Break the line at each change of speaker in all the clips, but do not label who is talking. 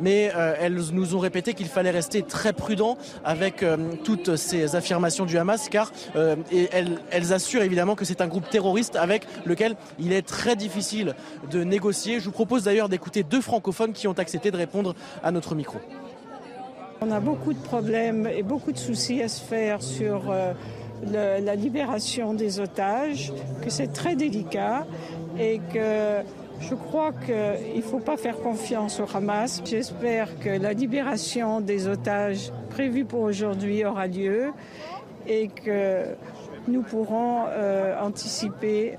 mais elles nous ont répété qu'il fallait rester très prudent avec toutes ces affirmations du Hamas, car elles, elles assurent évidemment que c'est un groupe terroriste avec lequel il est très difficile de négocier. Je vous propose d'ailleurs d'écouter deux francophones qui ont accepté de répondre à notre micro.
On a beaucoup de problèmes et beaucoup de soucis à se faire sur euh, la libération des otages, que c'est très délicat et que je crois qu'il ne faut pas faire confiance au Hamas. J'espère que la libération des otages prévue pour aujourd'hui aura lieu et que nous pourrons euh, anticiper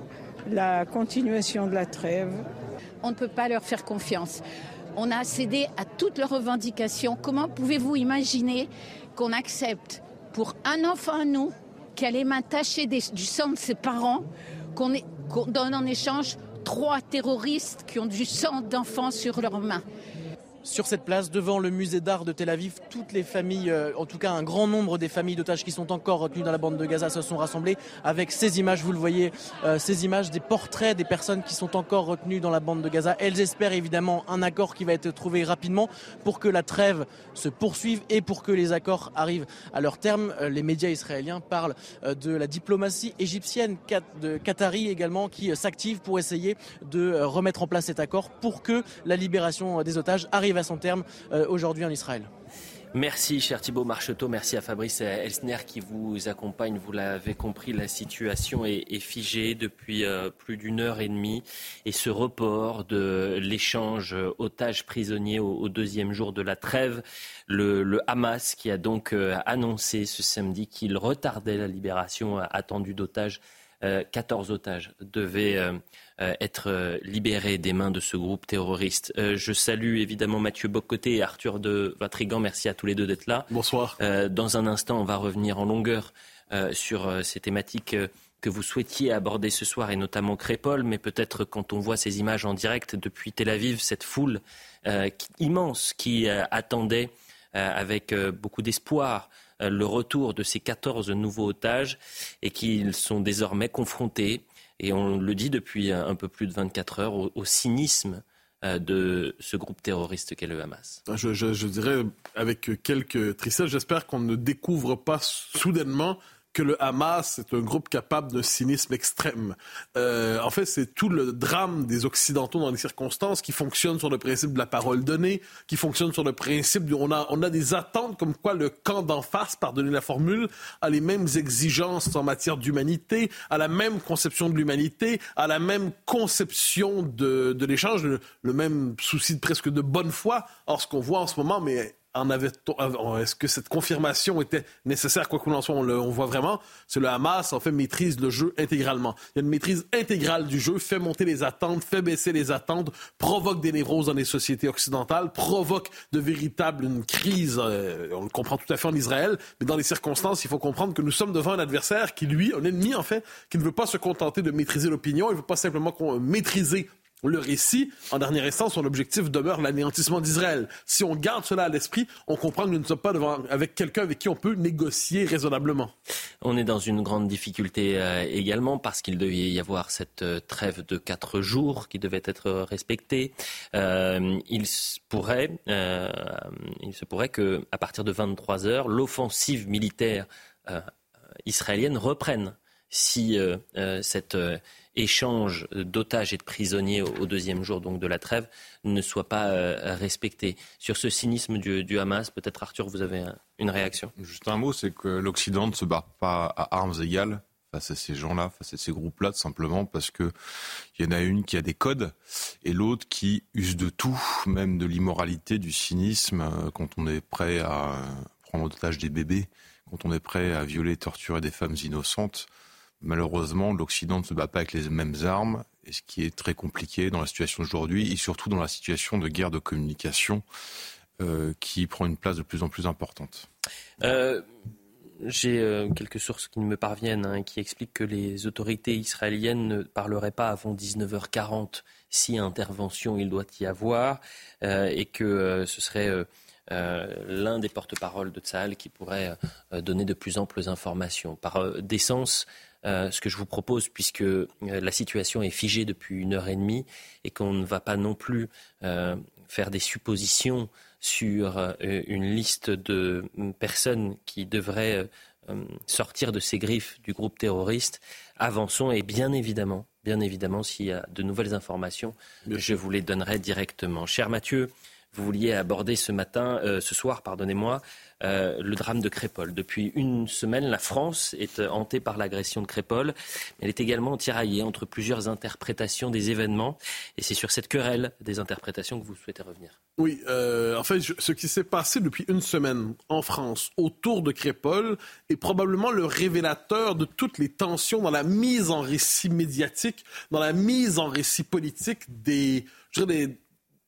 la continuation de la trêve.
On ne peut pas leur faire confiance on a cédé à toutes leurs revendications. Comment pouvez-vous imaginer qu'on accepte pour un enfant à nous qui a les mains tachées du sang de ses parents, qu'on qu donne en échange trois terroristes qui ont du sang d'enfants sur leurs mains
sur cette place, devant le musée d'art de Tel Aviv, toutes les familles, euh, en tout cas un grand nombre des familles d'otages qui sont encore retenues dans la bande de Gaza se sont rassemblées avec ces images, vous le voyez, euh, ces images des portraits des personnes qui sont encore retenues dans la bande de Gaza. Elles espèrent évidemment un accord qui va être trouvé rapidement pour que la trêve se poursuive et pour que les accords arrivent à leur terme. Euh, les médias israéliens parlent de la diplomatie égyptienne, de Qatari également, qui s'active pour essayer de remettre en place cet accord pour que la libération des otages arrive à son terme euh, aujourd'hui en Israël.
Merci, cher Thibault Marcheteau. Merci à Fabrice Elsner qui vous accompagne. Vous l'avez compris, la situation est, figée depuis euh, plus d'une heure et demie. Et ce report de l'échange otages-prisonniers au, deuxième jour de la trêve, le, Hamas qui a donc euh, annoncé ce samedi qu'il retardait la libération attendue d'otages 14 otages devaient euh, être euh, libérés des mains de ce groupe terroriste. Euh, je salue évidemment Mathieu Bocoté et Arthur de Vatrigan. Merci à tous les deux d'être là.
Bonsoir.
Dans un instant, on va revenir en longueur sur ces thématiques que vous souhaitiez aborder ce soir, et notamment Crépol, mais peut-être quand on voit ces images en direct depuis Tel Aviv, cette foule immense qui attendait avec beaucoup d'espoir le retour de ces 14 nouveaux otages et qu'ils sont désormais confrontés et on le dit depuis un peu plus de 24 heures, au, cynisme euh, de ce groupe terroriste qu'est le Hamas.
Je, je dirais avec quelques tristesses, j'espère qu'on ne découvre pas soudainement que le Hamas est un groupe capable d'un cynisme extrême. Euh, en fait, c'est tout le drame des Occidentaux dans les circonstances qui fonctionne sur le principe de la parole donnée, qui fonctionne sur le principe de, on a, on a des attentes comme quoi le camp d'en face, pardonnez la formule, a les mêmes exigences en matière d'humanité, a la même conception de l'humanité, a la même conception de, de l'échange, le, même souci de presque de bonne foi. Or, ce qu'on voit en ce moment, mais en avait est-ce que cette confirmation était nécessaire quoi qu'on en soit on, le, on voit vraiment c'est le Hamas en fait maîtrise le jeu intégralement. Il y a une maîtrise intégrale du jeu fait monter les attentes fait baisser les attentes provoque des névroses dans les sociétés occidentales provoque de véritables une crise euh, on le comprend tout à fait en Israël mais dans les circonstances il faut comprendre que nous sommes devant un adversaire qui lui un ennemi en fait qui ne veut pas se contenter de maîtriser l'opinion il veut pas simplement maîtriser le récit, en dernière instance, son objectif demeure l'anéantissement d'Israël. Si on garde cela à l'esprit, on comprend que nous ne sommes pas devant avec quelqu'un avec qui on peut négocier raisonnablement.
On est dans une grande difficulté euh, également parce qu'il devait y avoir cette euh, trêve de quatre jours qui devait être respectée. Euh, il pourrait, il se pourrait que à partir de 23 heures, l'offensive militaire israélienne reprenne si cette échange d'otages et de prisonniers au, deuxième jour donc de la trêve ne soit pas euh, respecté. Sur ce cynisme du, Hamas, peut-être Arthur, vous avez une réaction?
Juste un mot, c'est que l'Occident ne se bat pas à armes égales face à ces gens-là, face à ces groupes-là, simplement parce que il y en a une qui a des codes et l'autre qui use de tout, même de l'immoralité, du cynisme, euh, quand on est prêt à prendre en otage des bébés, quand on est prêt à violer, torturer des femmes innocentes. Malheureusement, l'Occident ne se bat pas avec les mêmes armes, et ce qui est très compliqué dans la situation d'aujourd'hui, et surtout dans la situation de guerre de communication euh, qui prend une place de plus en plus importante.
Euh, j'ai euh, quelques sources qui me parviennent, hein, qui expliquent que les autorités israéliennes ne parleraient pas avant 19h40 si intervention il doit y avoir, et que ce serait... l'un des porte-paroles de Tsahal qui pourrait donner de plus amples informations. Par décence, euh, ce que je vous propose, puisque euh, la situation est figée depuis une heure et demie et qu'on ne va pas non plus euh, faire des suppositions sur euh, une liste de personnes qui devraient euh, sortir de ces griffes du groupe terroriste. Avançons et bien évidemment, bien évidemment, s'il y a de nouvelles informations, je vous les donnerai directement. Cher Mathieu, vous vouliez aborder ce matin, euh, ce soir, pardonnez-moi, euh, le drame de Crépol. Depuis une semaine, la France est euh, hantée par l'agression de Crépol. Elle est également tiraillée entre plusieurs interprétations des événements. Et c'est sur cette querelle des interprétations que vous souhaitez revenir.
Oui, en fait, ce qui s'est passé depuis une semaine en France autour de Crépol est probablement le révélateur de toutes les tensions dans la mise en récit médiatique, dans la mise en récit politique des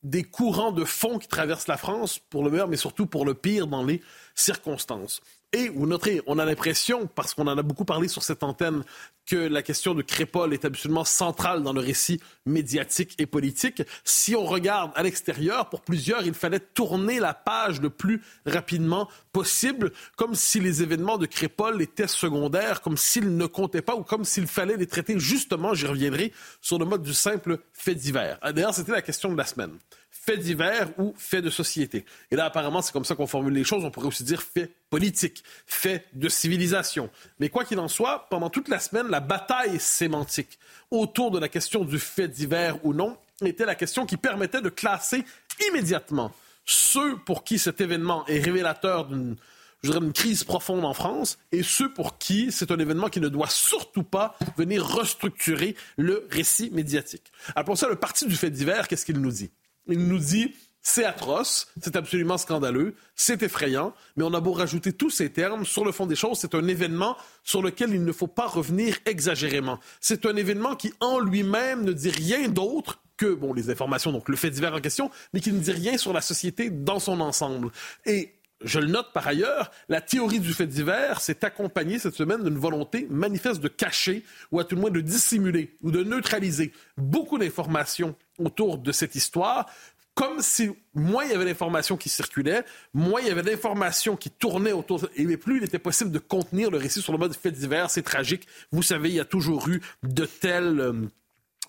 des courants de fond qui traversent la France, pour le meilleur, mais surtout pour le pire dans les circonstances. Et vous noterez, on a l'impression, parce qu'on en a beaucoup parlé sur cette antenne, que la question de Crépol est absolument centrale dans le récit médiatique et politique. Si on regarde à l'extérieur, pour plusieurs, il fallait tourner la page le plus rapidement possible, comme si les événements de Crépol étaient secondaires, comme s'ils ne comptaient pas ou comme s'il fallait les traiter justement, j'y reviendrai, sur le mode du simple fait divers. D'ailleurs, c'était la question de la semaine fait divers ou fait de société. Et là, apparemment, c'est comme ça qu'on formule les choses. On pourrait aussi dire fait politique, fait de civilisation. Mais quoi qu'il en soit, pendant toute la semaine, la bataille sémantique autour de la question du fait divers ou non était la question qui permettait de classer immédiatement ceux pour qui cet événement est révélateur d'une je dirais, une crise profonde en France, et ceux pour qui c'est un événement qui ne doit surtout pas venir restructurer le récit médiatique. Pour ça, le parti du fait divers, qu'est-ce qu'il nous dit? Il nous dit c'est atroce, c'est absolument scandaleux, c'est effrayant, mais on a beau rajouter tous ces termes, sur le fond des choses, c'est un événement sur lequel il ne faut pas revenir exagérément. C'est un événement qui, en lui-même, ne dit rien d'autre que bon, les informations, donc le fait divers en question, mais qui ne dit rien sur la société dans son ensemble. Et je le note par ailleurs, la théorie du fait divers s'est accompagnée cette semaine d'une volonté manifeste de cacher, ou à tout le moins de dissimuler, ou de neutraliser beaucoup d'informations autour de cette histoire, comme si moins il y avait d'informations qui circulaient, moins il y avait d'informations qui tournaient autour, et plus il était possible de contenir le récit sur le mode fait divers, c'est tragique. Vous savez, il y a toujours eu de tels, euh,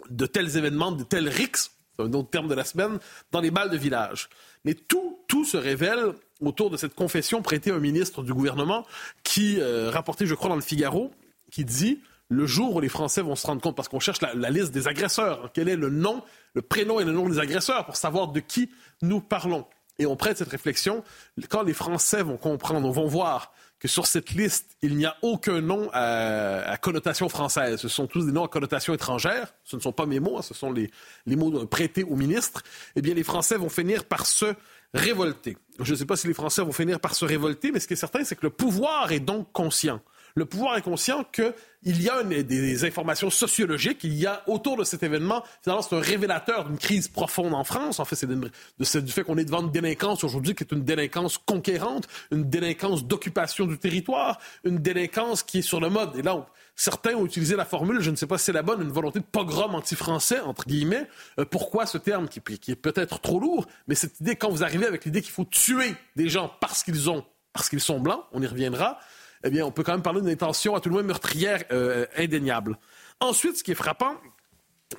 de tels événements, de tels rixes, c'est un autre terme de la semaine, dans les balles de village. Mais tout, tout se révèle autour de cette confession prêtée à un ministre du gouvernement qui euh, rapportait, je crois, dans le Figaro, qui dit le jour où les Français vont se rendre compte, parce qu'on cherche la, liste des agresseurs, quel est le nom, le prénom et le nom des agresseurs pour savoir de qui nous parlons. Et on prête cette réflexion quand les Français vont comprendre, vont voir que sur cette liste, il n'y a aucun nom à, connotation française. Ce sont tous des noms à connotation étrangère. Ce ne sont pas mes mots, hein, ce sont les, les mots prêtés au ministre. Eh bien, les Français vont finir par se révolter. Je ne sais pas si les Français vont finir par se révolter, mais ce qui est certain, c'est que le pouvoir est donc conscient. Le pouvoir est conscient qu'il y a des informations sociologiques, il y a autour de cet événement, finalement, c'est un révélateur d'une crise profonde en France. En fait, c'est du fait qu'on est devant une délinquance aujourd'hui qui est une délinquance conquérante, une délinquance d'occupation du territoire, une délinquance qui est sur le mode. Et là, certains ont utilisé la formule, je ne sais pas si c'est la bonne, une volonté de pogrom anti-français, entre guillemets. Euh, pourquoi ce terme qui, qui est peut-être trop lourd, mais cette idée, quand vous arrivez avec l'idée qu'il faut tuer des gens parce qu'ils ont, parce qu'ils sont blancs, on y reviendra, eh bien, on peut quand même parler d'une intention à tout le moins meurtrière euh, indéniable. Ensuite, ce qui est frappant,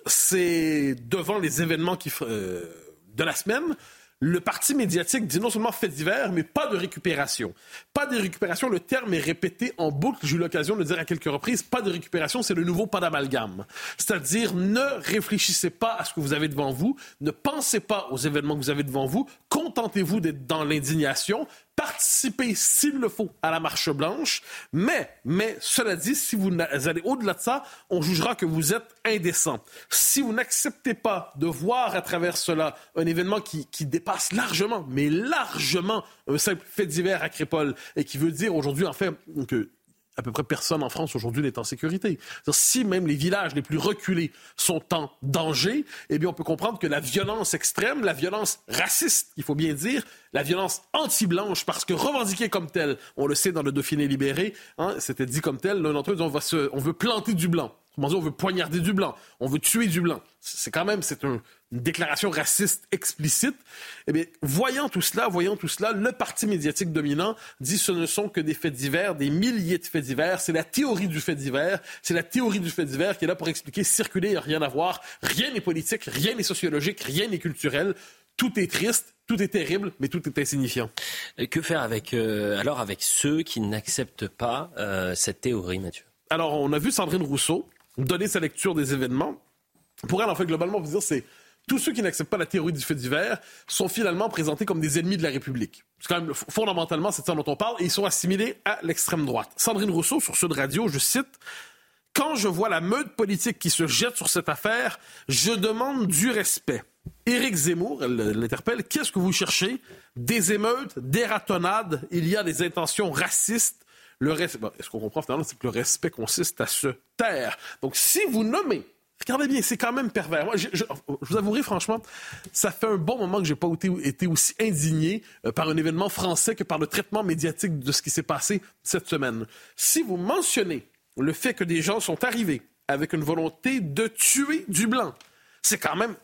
c'est devant les événements euh, de la semaine, le parti médiatique dit non seulement fait divers, mais pas de récupération. Pas de récupération, le terme est répété en boucle, j'ai eu l'occasion de le dire à quelques reprises, pas de récupération, c'est le nouveau pas d'amalgame. C'est-à-dire, ne réfléchissez pas à ce que vous avez devant vous, ne pensez pas aux événements que vous avez devant vous, contentez-vous d'être dans l'indignation, participer, s'il le faut, à la marche blanche. Mais, mais, cela dit, si vous allez au-delà de ça, on jugera que vous êtes indécent. Si vous n'acceptez pas de voir à travers cela un événement qui, qui dépasse largement, mais largement, un simple fait divers à Crépole et qui veut dire aujourd'hui, en fait, que à peu près personne en France aujourd'hui n'est en sécurité. Si même les villages les plus reculés sont en danger, eh bien, on peut comprendre que la violence extrême, la violence raciste, il faut bien dire, la violence anti-blanche, parce que revendiquée comme telle, on le sait dans le Dauphiné libéré, hein, c'était dit comme tel, l'un d'entre eux on, va se, on veut planter du blanc. On veut poignarder du blanc, on veut tuer du blanc. C'est quand même, c'est un, une déclaration raciste explicite. Eh bien, voyant tout cela, voyant tout cela, le parti médiatique dominant dit ce ne sont que des faits divers, des milliers de faits divers. C'est la théorie du fait divers. C'est la théorie du fait divers qui est là pour expliquer circuler, il n'y a rien à voir. Rien n'est politique, rien n'est sociologique, rien n'est culturel. Tout est triste, tout est terrible, mais tout est insignifiant.
Que faire avec, euh, alors avec ceux qui n'acceptent pas euh, cette théorie, Mathieu?
Alors, on a vu Sandrine Rousseau donner sa lecture des événements. Pour elle, en fait, globalement, peut dire c'est tous ceux qui n'acceptent pas la théorie du fait divers sont finalement présentés comme des ennemis de la République. C'est quand même fondamentalement c'est ça dont on parle et ils sont assimilés à l'extrême droite. Sandrine Rousseau sur Sud Radio, je cite quand je vois la meute politique qui se jette sur cette affaire, je demande du respect. Éric Zemmour, elle l'interpelle, qu'est-ce que vous cherchez? Des émeutes, des ratonnades, il y a des intentions racistes. Le respect, est-ce qu'on comprend finalement, c'est que le respect consiste à se taire. Donc, si vous nommez Regardez bien, c'est quand même pervers. Moi, je, vous avouerai franchement, ça fait un bon moment que j'ai pas été, été, aussi indigné euh, par un événement français que par le traitement médiatique de ce qui s'est passé cette semaine. Si vous mentionnez le fait que des gens sont arrivés avec une volonté de tuer du blanc. C'est quand même.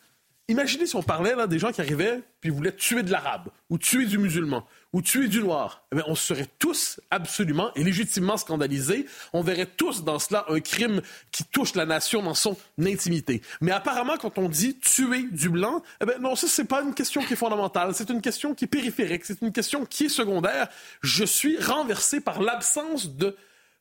Imaginez si on parlait là, des gens qui arrivaient puis voulaient tuer de l'arabe, ou tuer du musulman, ou tuer du noir. Eh on serait tous absolument et légitimement scandalisés. On verrait tous dans cela un crime qui touche la nation dans son intimité. Mais apparemment, quand on dit tuer du blanc, eh bien, non, ça, c'est pas une question qui est fondamentale. C'est une question qui est périphérique. C'est une question qui est secondaire. Je suis renversé par l'absence de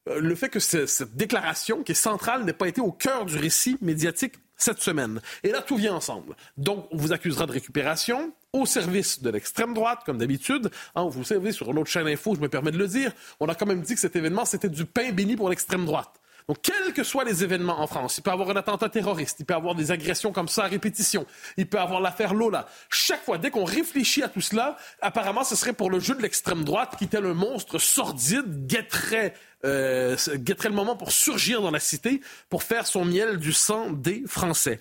euh, le fait que cette déclaration, qui est centrale, n'ait pas été au cœur du récit médiatique cette semaine. Et là, tout vient ensemble. Donc, on vous accusera de récupération au service de l'extrême droite, comme d'habitude. Hein, vous savez, sur notre chaîne info, je me permets de le dire, on a quand même dit que cet événement, c'était du pain béni pour l'extrême droite. Donc, quels que soient les événements en France, il peut y avoir un attentat terroriste, il peut y avoir des agressions comme ça à répétition, il peut y avoir l'affaire Lola. Chaque fois, dès qu'on réfléchit à tout cela, apparemment, ce serait pour le jeu de l'extrême droite qui, tel un monstre sordide, guetterait, euh, guetterait le moment pour surgir dans la cité, pour faire son miel du sang des Français.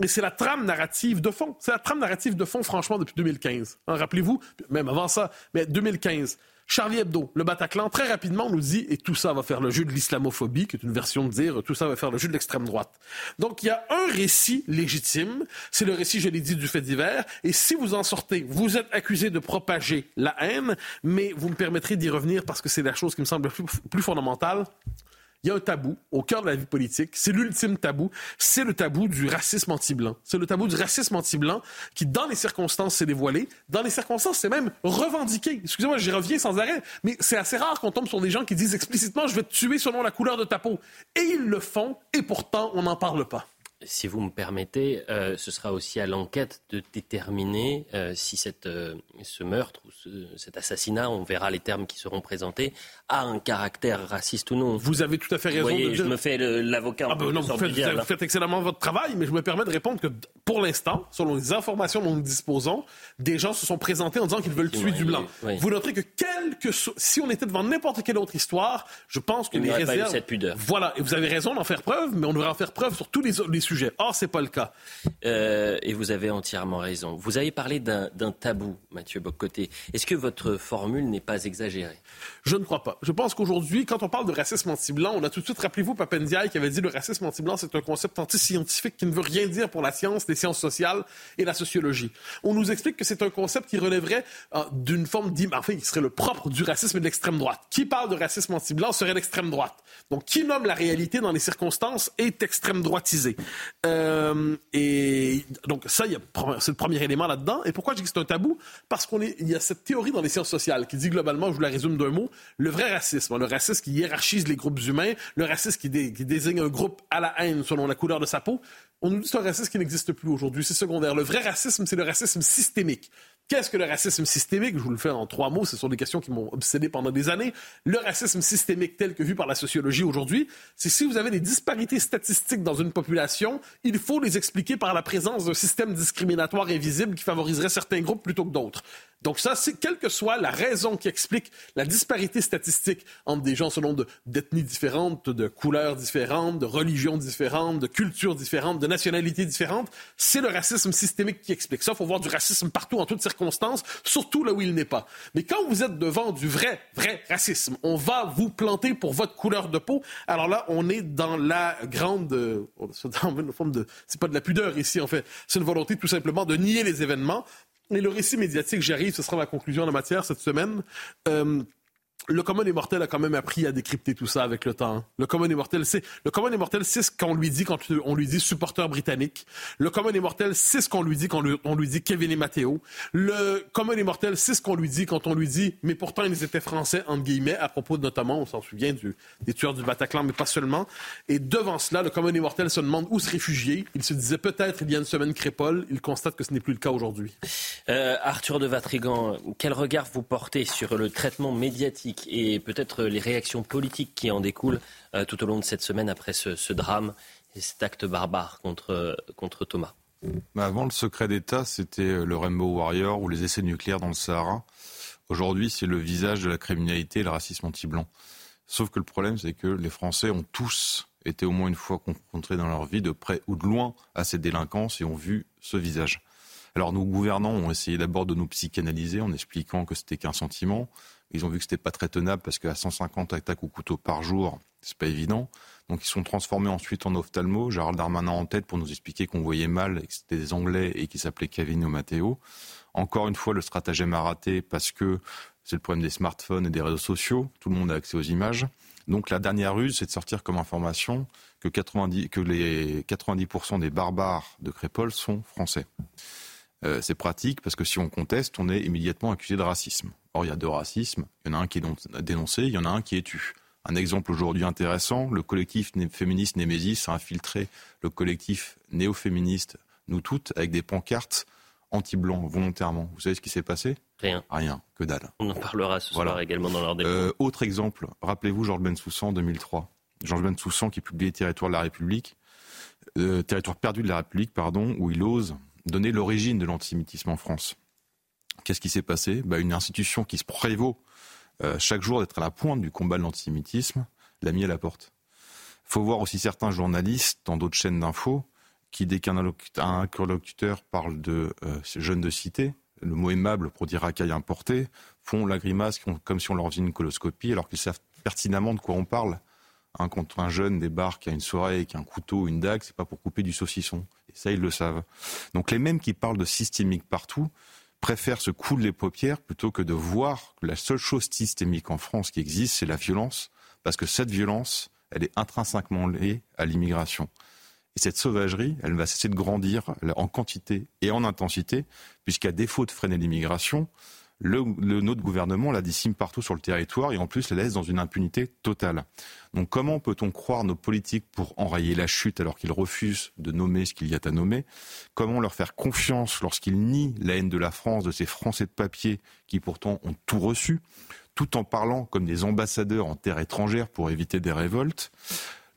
Mais c'est la trame narrative de fond. C'est la trame narrative de fond, franchement, depuis 2015. Hein, rappelez-vous, même avant ça, mais 2015. Charlie Hebdo, le Bataclan, très rapidement, nous dit, et tout ça va faire le jeu de l'islamophobie, qui est une version de dire, tout ça va faire le jeu de l'extrême droite. Donc, il y a un récit légitime, c'est le récit, je l'ai dit, du fait divers, et si vous en sortez, vous êtes accusé de propager la haine, mais vous me permettrez d'y revenir parce que c'est la chose qui me semble plus fondamentale il y a un tabou au cœur de la vie politique. C'est l'ultime tabou. C'est le tabou du racisme anti-blanc. C'est le tabou du racisme anti-blanc qui, dans les circonstances, s'est dévoilé. Dans les circonstances, c'est même revendiqué. Excusez-moi, j'y reviens sans arrêt, mais c'est assez rare qu'on tombe sur des gens qui disent explicitement je vais te tuer selon la couleur de ta peau. Et ils le font, et pourtant, on n'en parle pas
si vous me permettez, euh, ce sera aussi à l'enquête de déterminer euh, si cette, euh, ce meurtre ou cet assassinat, on verra les termes qui seront présentés, a un caractère raciste ou non.
Vous avez tout à fait raison.
Vous voyez, je me fais l'avocat.
Ah ben non, vous, faites, excellemment votre travail, mais je me permets de répondre que pour l'instant, selon les informations dont nous disposons, des gens se sont présentés en disant qu'ils veulent tuer du blanc. Vous noterez que quelque si on était devant n'importe quelle autre histoire, je pense que
Il
les réserves. Pas
eu cette pudeur.
Voilà, et vous avez raison d'en faire preuve, mais on devrait en faire preuve sur tous les, les sujets Or, ce n'est pas le cas.
Euh, et vous avez entièrement raison. Vous avez parlé d'un tabou, Mathieu Bocoté. Est-ce que votre formule n'est pas exagérée?
Je ne crois pas. Je pense qu'aujourd'hui, quand on parle de racisme anti-blanc, on a tout de suite, rappelez-vous, Papendiaï qui avait dit le racisme anti-blanc, c'est un concept anti-scientifique qui ne veut rien dire pour la science, les sciences sociales et la sociologie. On nous explique que c'est un concept qui relèverait euh, d'une forme enfin, qui serait le propre du racisme et de l'extrême droite. Qui parle de racisme anti-blanc serait l'extrême droite. Donc, qui nomme la réalité dans les circonstances est extrême droitisé. Euh, et donc ça, c'est le premier élément là-dedans. Et pourquoi je dis que c'est un tabou? Parce qu'on est, il y a cette théorie dans les sciences sociales qui dit globalement, je vous la résume d'un mot, le vrai racisme, le racisme qui hiérarchise les groupes humains, le racisme qui, qui désigne un groupe à la haine selon la couleur de sa peau. On nous dit que c'est un racisme qui n'existe plus aujourd'hui, c'est secondaire. Le vrai racisme, c'est le racisme systémique. Qu'est-ce que le racisme systémique? Je vous le fais en trois mots, ce sont des questions qui m'ont obsédé pendant des années. Le racisme systémique tel que vu par la sociologie aujourd'hui, c'est si vous avez des disparités statistiques dans une population, il faut les expliquer par la présence d'un système discriminatoire invisible qui favoriserait certains groupes plutôt que d'autres. Donc ça, c'est quelle que soit la raison qui explique la disparité statistique entre des gens selon d'ethnies différentes, de couleurs différentes, de religions différentes, de cultures différentes, de nationalités différentes, c'est le racisme systémique qui explique ça. Il faut voir du racisme partout, en toutes circonstances, surtout là où il n'est pas. Mais quand vous êtes devant du vrai, vrai racisme, on va vous planter pour votre couleur de peau. Alors là, on est dans la grande, euh, de, c'est pas de la pudeur ici en fait, c'est une volonté tout simplement de nier les événements et le récit médiatique, j'arrive, ce sera ma conclusion en la matière cette semaine. Euh, le commun des mortels a quand même appris à décrypter tout ça avec le temps. Hein. Le commun des mortels, c'est le ce qu'on lui dit quand on lui dit supporter britannique. Le commun des mortels, c'est ce qu'on lui dit quand on lui dit Kevin et Matteo. Le commun des mortels, c'est ce qu'on lui dit quand on lui dit, mais pourtant ils étaient français entre guillemets à propos notamment, on s'en souvient des tueurs du Bataclan, mais pas seulement. Et devant cela, le commun des mortels se demande où se réfugier. Il se disait peut-être il y a une semaine crépole. Il constate que ce n'est plus le cas aujourd'hui.
Euh, Arthur de Vatrigan, quel regard vous portez sur le traitement médiatique et peut-être les réactions politiques qui en découlent euh, tout au long de cette semaine après ce, drame et cet acte barbare contre, contre Thomas.
Bah, avant, le secret d'État, c'était euh, le Rainbow Warrior ou les essais nucléaires dans le Sahara. Aujourd'hui, c'est le visage de la criminalité et le racisme anti-blanc. Sauf que le problème, c'est que les Français ont tous été au moins une fois confrontés dans leur vie, de près ou de loin, à ces délinquances et ont vu ce visage. Alors nos gouvernants ont essayé d'abord de nous psychanalyser en expliquant que c'était qu'un sentiment, ils ont vu que c'était pas très tenable parce qu'à 150 attaques au couteau par jour, c'est pas évident. Donc ils sont transformés ensuite en ophtalmo. Gérald Darmanin en tête pour nous expliquer qu'on voyait mal et que c'était des Anglais et qui s'appelaient Kevin ou Matteo. Encore une fois, le stratagème a raté parce que c'est le problème des smartphones et des réseaux sociaux. Tout le monde a accès aux images. Donc la dernière ruse, c'est de sortir comme information que, 90, que les 90% des barbares de Crépole sont français. Euh, c'est pratique parce que si on conteste, on est immédiatement accusé de racisme. Or, il y a deux racismes. Il y en a un qui est dénoncé, il y en a un qui est tu. Un exemple aujourd'hui intéressant, le collectif féministe Némésis a infiltré le collectif néo-féministe Nous Toutes avec des pancartes anti-blancs volontairement. Vous savez ce qui s'est passé?
Rien.
Rien, que dalle.
On en parlera ce soir également dans leur débat.
Euh, autre exemple, rappelez-vous Georges Bensoussan en 2003. Georges Bensoussan qui publiait Territoire de la République, euh, Territoire perdu de la République, pardon, où il ose donner l'origine de l'antisémitisme en France. Qu'est-ce qui s'est passé? Bah, Une institution qui se prévaut euh, chaque jour d'être à la pointe du combat de l'antisémitisme l'a mis à la porte. Il faut voir aussi certains journalistes dans d'autres chaînes d'infos qui, dès qu'un interlocuteur parle de euh, jeunes de cité, le mot aimable pour dire racaille importé, font la grimace comme si on leur faisait une coloscopie alors qu'ils savent pertinemment de quoi on parle. Hein, quand un jeune débarque à une soirée avec un couteau ou une dague, c'est pas pour couper du saucisson. Ça, ils le savent. Donc les mêmes qui parlent de systémique partout préfèrent se couler les paupières plutôt que de voir que la seule chose systémique en France qui existe, c'est la violence, parce que cette violence, elle est intrinsèquement liée à l'immigration. Et cette sauvagerie, elle va cesser de grandir en quantité et en intensité, puisqu'à défaut de freiner l'immigration, le, notre gouvernement la décime partout sur le territoire et en plus la laisse dans une impunité totale. Donc comment peut-on croire nos politiques pour enrayer la chute alors qu'ils refusent de nommer ce qu'il y a à nommer? Comment leur faire confiance lorsqu'ils nient la haine de la France, de ces Français de papier qui pourtant ont tout reçu, tout en parlant comme des ambassadeurs en terre étrangère pour éviter des révoltes?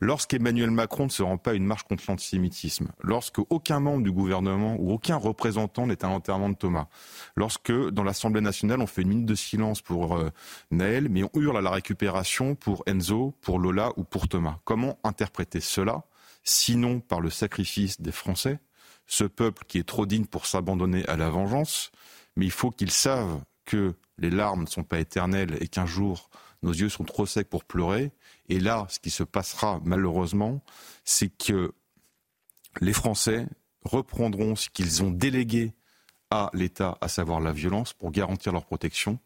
Lorsqu'Emmanuel Macron ne se rend pas à une marche contre l'antisémitisme, lorsque aucun membre du gouvernement ou aucun représentant n'est à l'enterrement de Thomas, lorsque dans l'Assemblée nationale on fait une minute de silence pour euh, Naël, mais on hurle à la récupération pour Enzo, pour Lola ou pour Thomas. Comment interpréter cela, sinon par le sacrifice des Français, ce peuple qui est trop digne pour s'abandonner à la vengeance, mais il faut qu'ils savent que les larmes ne sont pas éternelles et qu'un jour nos yeux sont trop secs pour pleurer. Et là, ce qui se passera malheureusement, c'est que les Français reprendront ce qu'ils ont délégué à l'État, à savoir la violence, pour garantir leur protection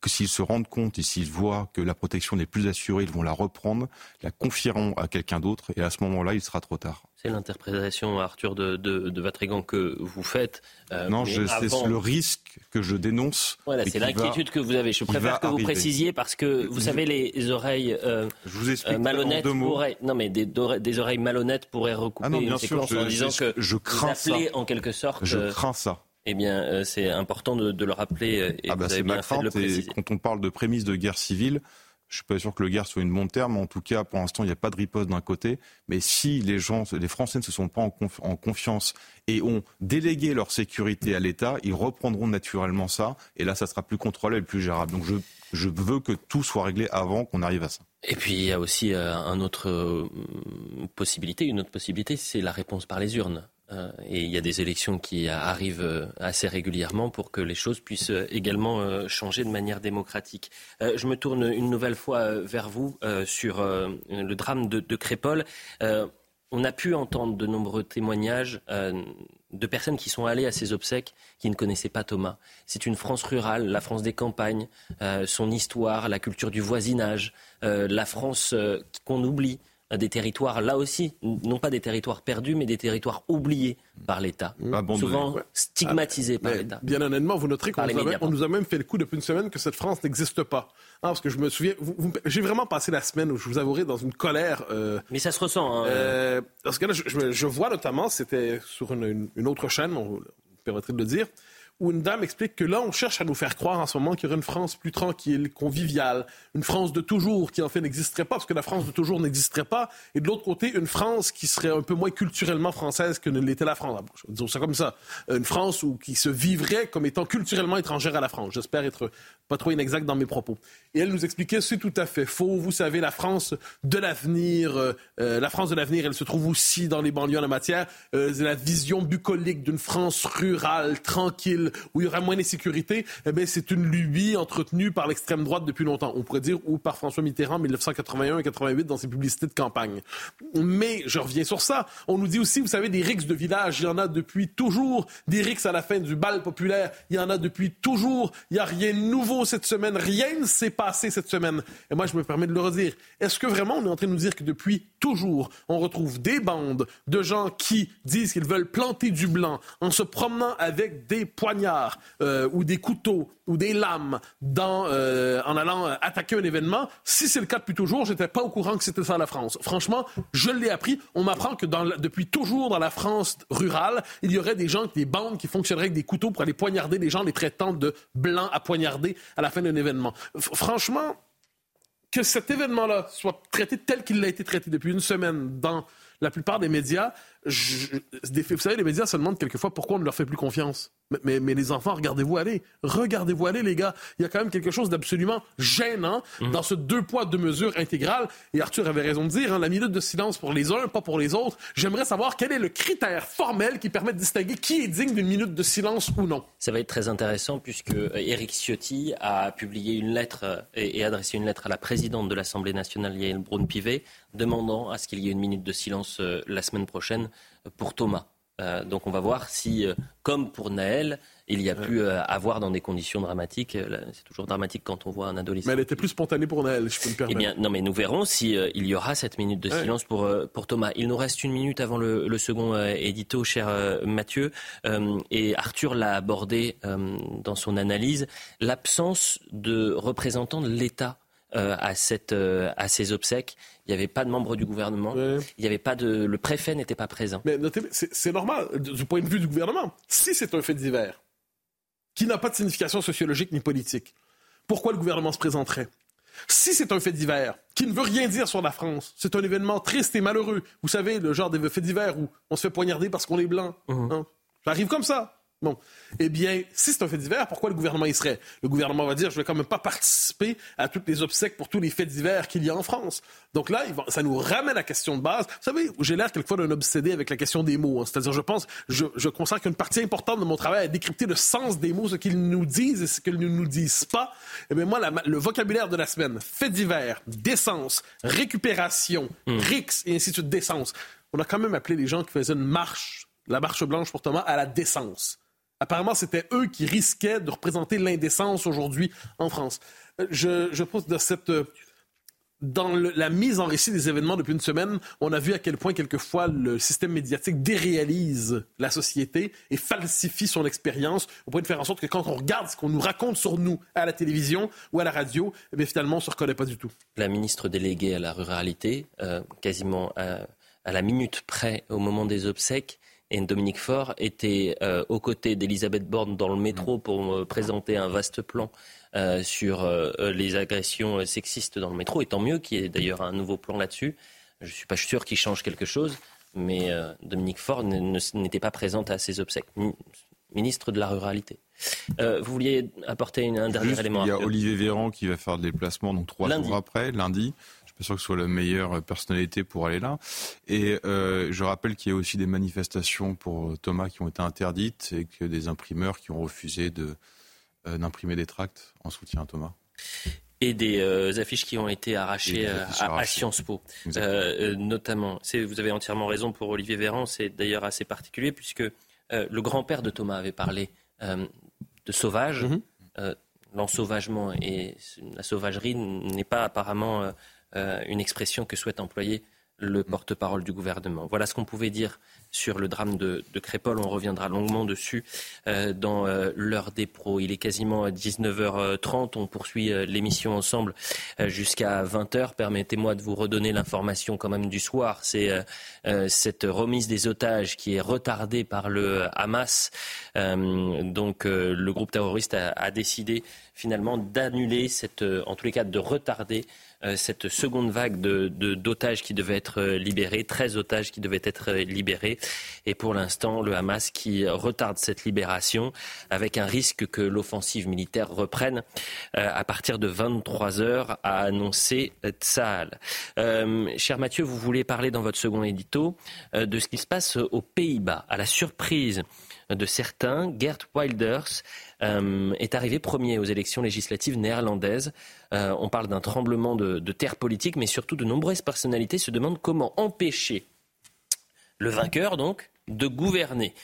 que s'ils se rendent compte et s'ils voient que la protection n'est plus assurée, ils vont la reprendre, la confieront à quelqu'un d'autre et à ce moment-là, il sera trop tard.
C'est l'interprétation, Arthur, de, de, de Vatrigan que vous faites.
Euh, non, c'est le risque que je dénonce.
Voilà, c'est l'inquiétude que vous avez. Je préfère que vous précisiez parce que vous savez, les oreilles euh,
je vous explique
euh, malhonnêtes pourraient, non mais des, des, oreilles malhonnêtes pourraient recouper ah une séquence en disant que
je crains
vous appelez en quelque sorte.
Je crains ça.
Eh bien, euh, c'est important de, le rappeler. Euh, et
ah bah quand on parle de prémices de guerre civile, je suis pas sûr que le guerre soit une bonne terme. En tout cas, pour l'instant, il n'y a pas de riposte d'un côté. Mais si les gens, les Français ne se sont pas en, en confiance et ont délégué leur sécurité à l'État, ils reprendront naturellement ça. Et là, ça sera plus contrôlé et plus gérable. Donc, je, je veux que tout soit réglé avant qu'on arrive à ça.
Et puis, il y a aussi euh, un autre possibilité. Une autre possibilité, c'est la réponse par les urnes. Euh, et il y a des élections qui arrivent euh, assez régulièrement pour que les choses puissent euh, également changer de manière démocratique. je me tourne une nouvelle fois vers vous sur le drame de, de Crépole. on a pu entendre de nombreux témoignages de personnes qui sont allées à ces obsèques qui ne connaissaient pas Thomas. C'est une France rurale, la France des campagnes, son histoire, la culture du voisinage, la France qu'on oublie des territoires, là aussi, non pas des territoires perdus, mais des territoires oubliés par l'État, souvent stigmatisés par ah, l'État.
Bien honnêtement, vous noterez qu'on nous, nous, a même fait le coup depuis une semaine que cette France n'existe pas. Ah, parce que je me souviens, j'ai vraiment passé la semaine où je vous avouerai dans une colère.
Euh, mais ça se ressent.
Hein. Euh, parce que là, je, vois notamment, c'était sur une, une, autre chaîne, on permettrait de le dire, où une dame explique que là, on cherche à nous faire croire en ce moment qu'il y aurait une France plus tranquille, conviviale, une France de toujours qui en fait n'existerait pas, parce que la France de toujours n'existerait pas, et de l'autre côté, une France qui serait un peu moins culturellement française que ne l'était la France. Disons ça comme ça. Une France qui se vivrait comme étant culturellement étrangère à la France. J'espère être pas trop inexact dans mes propos. Et elle nous expliquait, c'est tout à fait faux. Vous savez, la France de l'avenir, euh, euh, la France de l'avenir, elle se trouve aussi dans les banlieues en la matière. Euh, la vision bucolique d'une France rurale, tranquille, où il y aura moins d'insécurité, eh c'est une lubie entretenue par l'extrême droite depuis longtemps. On pourrait dire, ou par François Mitterrand en 1981 et 88 dans ses publicités de campagne. Mais je reviens sur ça. On nous dit aussi, vous savez, des rixes de village, il y en a depuis toujours. Des rixes à la fin du bal populaire, il y en a depuis toujours. Il n'y a rien de nouveau cette semaine. Rien ne s'est passé cette semaine. Et moi, je me permets de le redire. Est-ce que vraiment on est en train de nous dire que depuis toujours, on retrouve des bandes de gens qui disent qu'ils veulent planter du blanc en se promenant avec des poignards euh, ou des couteaux ou des lames dans, euh, en allant attaquer un événement. Si c'est le cas depuis toujours, j'étais pas au courant que c'était ça la France. Franchement, je l'ai appris. On m'apprend que dans, depuis toujours dans la France rurale, il y aurait des gens, des bandes qui fonctionneraient avec des couteaux pour aller poignarder des gens, les traitant de blancs à poignarder à la fin d'un événement. franchement, que cet événement-là soit traité tel qu'il a été traité depuis une semaine dans la plupart des médias, vous savez, les médias se demandent quelquefois pourquoi on ne leur fait plus confiance. Mais, les enfants, regardez-vous aller. Regardez-vous aller, les gars. Il y a quand même quelque chose d'absolument gênant mhm. dans ce deux poids, deux mesures intégral. Et Arthur avait raison de dire, hein, la minute de silence pour les uns, pas pour les autres. J'aimerais savoir quel est le critère formel qui permet de distinguer qui est digne d'une minute de silence ou non.
Ça va être très intéressant puisque Éric Ciotti a publié une lettre euh, et, adressé une lettre à la présidente de l'Assemblée nationale, Yael Braun-Pivet, demandant à ce qu'il y ait une minute de silence euh, la semaine prochaine pour Thomas. Euh, donc on va voir si, euh, comme pour Naël, il y a pu euh, avoir dans des conditions dramatiques. c'est toujours dramatique quand on voit un adolescent.
Mais elle était plus spontanée pour Naël, je peux me permettre.
Eh bien, non, mais nous verrons si il y aura cette minute de silence pour pour Thomas. Il nous reste une minute avant le, le second édito, cher Mathieu, et Arthur l'a abordé dans son analyse. L'absence de représentants de l'État à cette à ces obsèques. Il n'y avait pas de membres du gouvernement. Il y avait pas de. Le préfet n'était pas présent.
Mais c'est normal du point de vue du gouvernement. Si c'est un fait divers qui n'a pas de signification sociologique ni politique, pourquoi le gouvernement se présenterait? Si c'est un fait divers qui ne veut rien dire sur la France, c'est un événement triste et malheureux. Vous savez, le genre de fait divers où on se fait poignarder parce qu'on est blanc. Mmh. Hein. Ça arrive comme ça. Bon. Eh bien, si c'est un fait divers, pourquoi le gouvernement y serait? Le gouvernement va dire, je vais quand même pas participer à toutes les obsèques pour tous les faits divers qu'il y a en France. Donc là, ça nous ramène à la question de base. Vous savez, j'ai l'air quelquefois d'un obsédé avec la question des mots. Hein. C'est-à-dire, je pense, je, je consacre une partie importante de mon travail à décrypter le sens des mots, ce qu'ils nous disent et ce qu'ils ne nous disent pas. Eh bien, moi, le vocabulaire de la semaine, fait divers, décence, récupération, mmh. rix et ainsi de suite, décence. On a quand même appelé les gens qui faisaient une marche, la marche blanche pour Thomas, à la décence. Apparemment, c'était eux qui risquaient de représenter l'indécence aujourd'hui en France. Euh, je, pose de cette dans la mise en récit des événements depuis une semaine, on a vu à quel point quelquefois le système médiatique déréalise la société et falsifie son expérience au point de faire en sorte que quand on regarde ce qu'on nous raconte sur nous à la télévision ou à la radio, eh finalement on ne se reconnaît pas du tout.
La ministre déléguée à la ruralité, euh, quasiment à, la minute près au moment des obsèques, et Dominique Faure était euh, aux côtés d'Elisabeth Borne dans le métro pour présenter un vaste plan euh, sur euh, les agressions sexistes dans le métro. Et tant mieux qu'il y ait d'ailleurs un nouveau plan là-dessus. Je ne suis pas sûr qu'il change quelque chose, mais Dominique Faure n'était pas présente à ces obsèques. Ministre de la ruralité. vous vouliez apporter un dernier élément
Il y a Olivier Véran qui va faire des déplacements donc trois jours après, lundi pas sûr que ce soit la meilleure personnalité pour aller là. Et euh, je rappelle qu'il y a aussi des manifestations pour Thomas qui ont été interdites et que des imprimeurs qui ont refusé de, euh, d'imprimer des tracts en soutien à Thomas
et des euh, affiches qui ont été arrachées, à, Sciences Po, notamment. vous avez entièrement raison pour Olivier Véran, c'est d'ailleurs assez particulier puisque le grand-père de Thomas avait parlé de sauvage. Mm-hmm. L'ensauvagement et la sauvagerie n'est pas apparemment une expression que souhaite employer le porte-parole du gouvernement. Voilà ce qu'on pouvait dire sur le drame de, de Crépol. On reviendra longuement dessus euh, dans euh, l'heure des pros. Il est quasiment 19h30. On poursuit euh, l'émission ensemble jusqu'à 20h. Permettez-moi de vous redonner l'information quand même du soir. C'est cette remise des otages qui est retardée par le Hamas. donc le groupe terroriste a, a décidé finalement d'annuler cette, en tous les cas de retarder euh, cette seconde vague de, d'otages qui devaient être euh, libérés, 13 otages qui devaient être euh, libérés. Et pour l'instant, le Hamas qui retarde cette libération avec un risque que l'offensive militaire reprenne à partir de 23 heures, a annoncé Tsahal. cher Mathieu, vous voulez parler dans votre second édito de ce qui se passe aux Pays-Bas. À la surprise de certains, Gert Wilders euh, est arrivé premier aux élections législatives néerlandaises. Euh, on parle d'un tremblement de, terre politique, mais surtout de nombreuses personnalités se demandent comment empêcher le vainqueur, donc, de gouverner.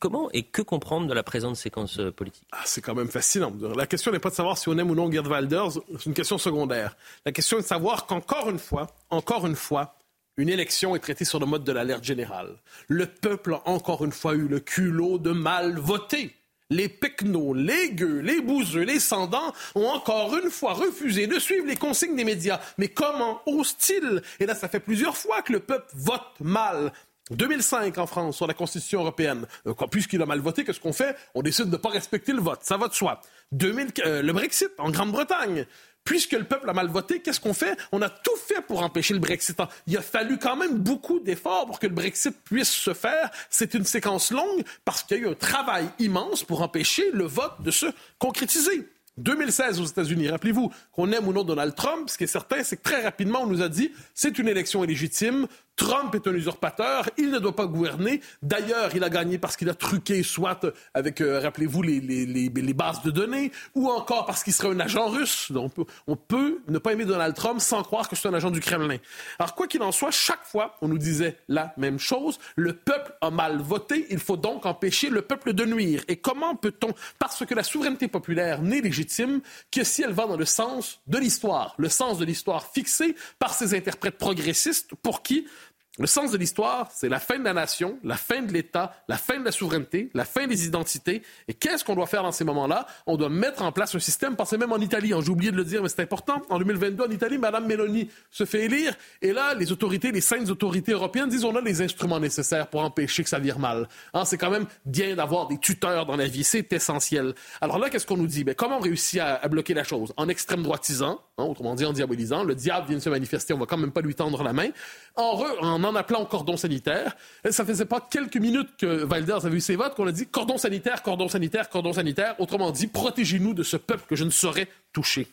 Comment et que comprendre de la présente séquence euh, politique?
Ah, C'est quand même fascinant. La question n'est pas de savoir si on aime ou non Gerd Wilders, c'est une question secondaire. La question est de savoir qu'encore une fois, encore une fois, une élection est traitée sur le mode de l'alerte générale. Le peuple a encore une fois eu le culot de mal voter. Les pecnos, les gueux, les bouseux, les sandants ont encore une fois refusé de suivre les consignes des médias. Mais comment osent-ils? Et là, ça fait plusieurs fois que le peuple vote mal. 2005 en France sur la Constitution européenne. Euh, puisqu'il a mal voté, qu'est-ce qu'on fait? On décide de ne pas respecter le vote. Ça va de soi. 2000, euh, le Brexit en Grande-Bretagne puisque le peuple a mal voté, qu'est-ce qu'on fait? On a tout fait pour empêcher le Brexit. Il a fallu quand même beaucoup d'efforts pour que le Brexit puisse se faire. C'est une séquence longue parce qu'il y a eu un travail immense pour empêcher le vote de se concrétiser. 2016 aux États-Unis. Rappelez-vous qu'on aime ou non Donald Trump. Ce qui est certain, c'est que très rapidement, on nous a dit c'est une élection illégitime. Trump est un usurpateur, il ne doit pas gouverner. D'ailleurs, il a gagné parce qu'il a truqué, soit avec, euh, rappelez-vous, les, les, les, bases de données, ou encore parce qu'il serait un agent russe. Donc, on peut, on peut ne pas aimer Donald Trump sans croire que c'est un agent du Kremlin. Alors, quoi qu'il en soit, chaque fois, on nous disait la même chose. Le peuple a mal voté, il faut donc empêcher le peuple de nuire. Et comment peut-on, parce que la souveraineté populaire n'est légitime que si elle va dans le sens de l'histoire, le sens de l'histoire fixé par ces interprètes progressistes pour qui le sens de l'histoire, c'est la fin de la nation, la fin de l'État, la fin de la souveraineté, la fin des identités. Et qu'est-ce qu'on doit faire dans ces moments-là? On doit mettre en place un système, pensez même en Italie, hein, j'ai oublié de le dire, mais c'est important. En 2022, en Italie, Mme Meloni se fait élire. Et là, les autorités, les saintes autorités européennes disent on a les instruments nécessaires pour empêcher que ça vire mal. Hein, c'est quand même bien d'avoir des tuteurs dans la vie, c'est essentiel. Alors là, qu'est-ce qu'on nous dit? Ben, comment on réussit à, bloquer la chose? En extrême droitisant, hein, autrement dit en diabolisant. Le diable vient de se manifester, on va quand même pas lui tendre la main. En, en en appelant au cordon sanitaire. Ça faisait pas quelques minutes que Valdez avait eu ses votes qu'on a dit cordon sanitaire, cordon sanitaire, cordon sanitaire. Autrement dit, protégez-nous de ce peuple que je ne saurais toucher.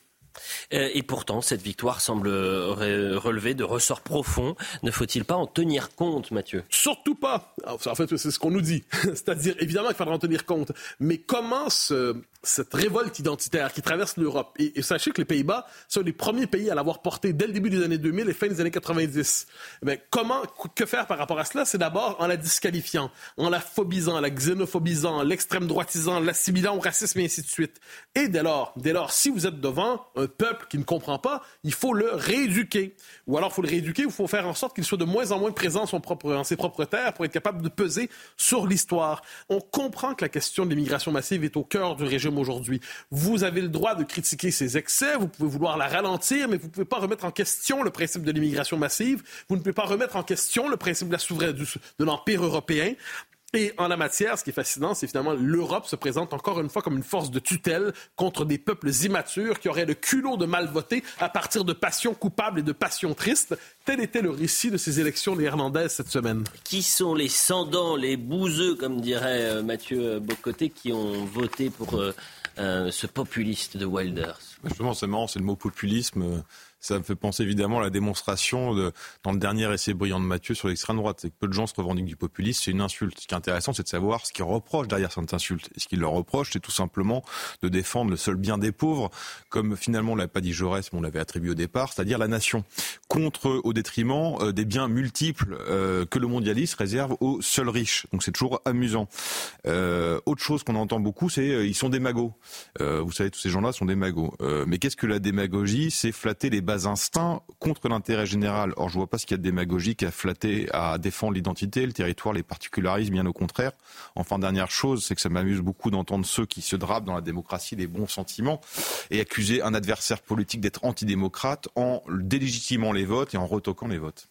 Euh, et pourtant, cette victoire semble relever de ressorts profonds. Ne faut-il pas en tenir compte, Mathieu?
Surtout pas. En fait, c'est ce qu'on nous dit. C'est-à-dire, évidemment qu'il faudra en tenir compte. Mais comment ce, cette révolte identitaire qui traverse l'Europe. Et, sachez que les Pays-Bas sont les premiers pays à l'avoir porté dès le début des années 2000 et fin des années 90. Mais eh comment, que faire par rapport à cela? C'est d'abord en la disqualifiant, en la phobisant, la xénophobisant, l'extrême droitisant, l'assimilant au racisme et ainsi de suite. Et dès lors, dès lors, si vous êtes devant un peuple qui ne comprend pas, il faut le rééduquer. Ou alors, il faut le rééduquer ou il faut faire en sorte qu'il soit de moins en moins présent son en ses propres terres pour être capable de peser sur l'histoire. On comprend que la question de l'immigration massive est au cœur du régime aujourd'hui. Vous avez le droit de critiquer ses excès, vous pouvez vouloir la ralentir, mais vous ne pouvez pas remettre en question le principe de l'immigration massive, vous ne pouvez pas remettre en question le principe de la souveraineté de l'Empire européen. Et en la matière, ce qui est fascinant, c'est finalement l'Europe se présente encore une fois comme une force de tutelle contre des peuples immatures qui auraient le culot de mal voter à partir de passions coupables et de passions tristes. Tel était le récit de ces élections néerlandaises cette semaine.
Qui sont les sandants, les bouseux, comme dirait euh, Mathieu Bocoté, qui ont voté pour euh, euh, ce populiste de Wilders?
Justement, c'est marrant, c'est le mot populisme Ça me fait penser évidemment à la démonstration de, dans le dernier essai brillant de Mathieu sur l'extrême droite. C'est que peu de gens se revendiquent du populisme, c'est une insulte. Ce qui est intéressant, c'est de savoir ce qu'ils reprochent derrière cette insulte. Ce qu'ils leur reprochent, c'est tout simplement de défendre le seul bien des pauvres, comme finalement on l'a pas dit Jaurès, mais on l'avait attribué au départ, c'est-à-dire la nation, contre au détriment euh, des biens multiples euh, que le mondialisme réserve aux seuls riches. Donc c'est toujours amusant. Euh, autre chose qu'on entend beaucoup, c'est ils sont des magots. vous savez, tous ces gens-là sont des magots. mais qu'est-ce que la démagogie? C'est flatter les instincts contre l'intérêt général. Or, je vois pas ce qu'il y a de démagogique à flatter, à défendre l'identité, le territoire, les particularismes, bien au contraire. Enfin, dernière chose, c'est que ça m'amuse beaucoup d'entendre ceux qui se drapent dans la démocratie des bons sentiments et accuser un adversaire politique d'être antidémocrate en délégitimant les votes et en retoquant les votes.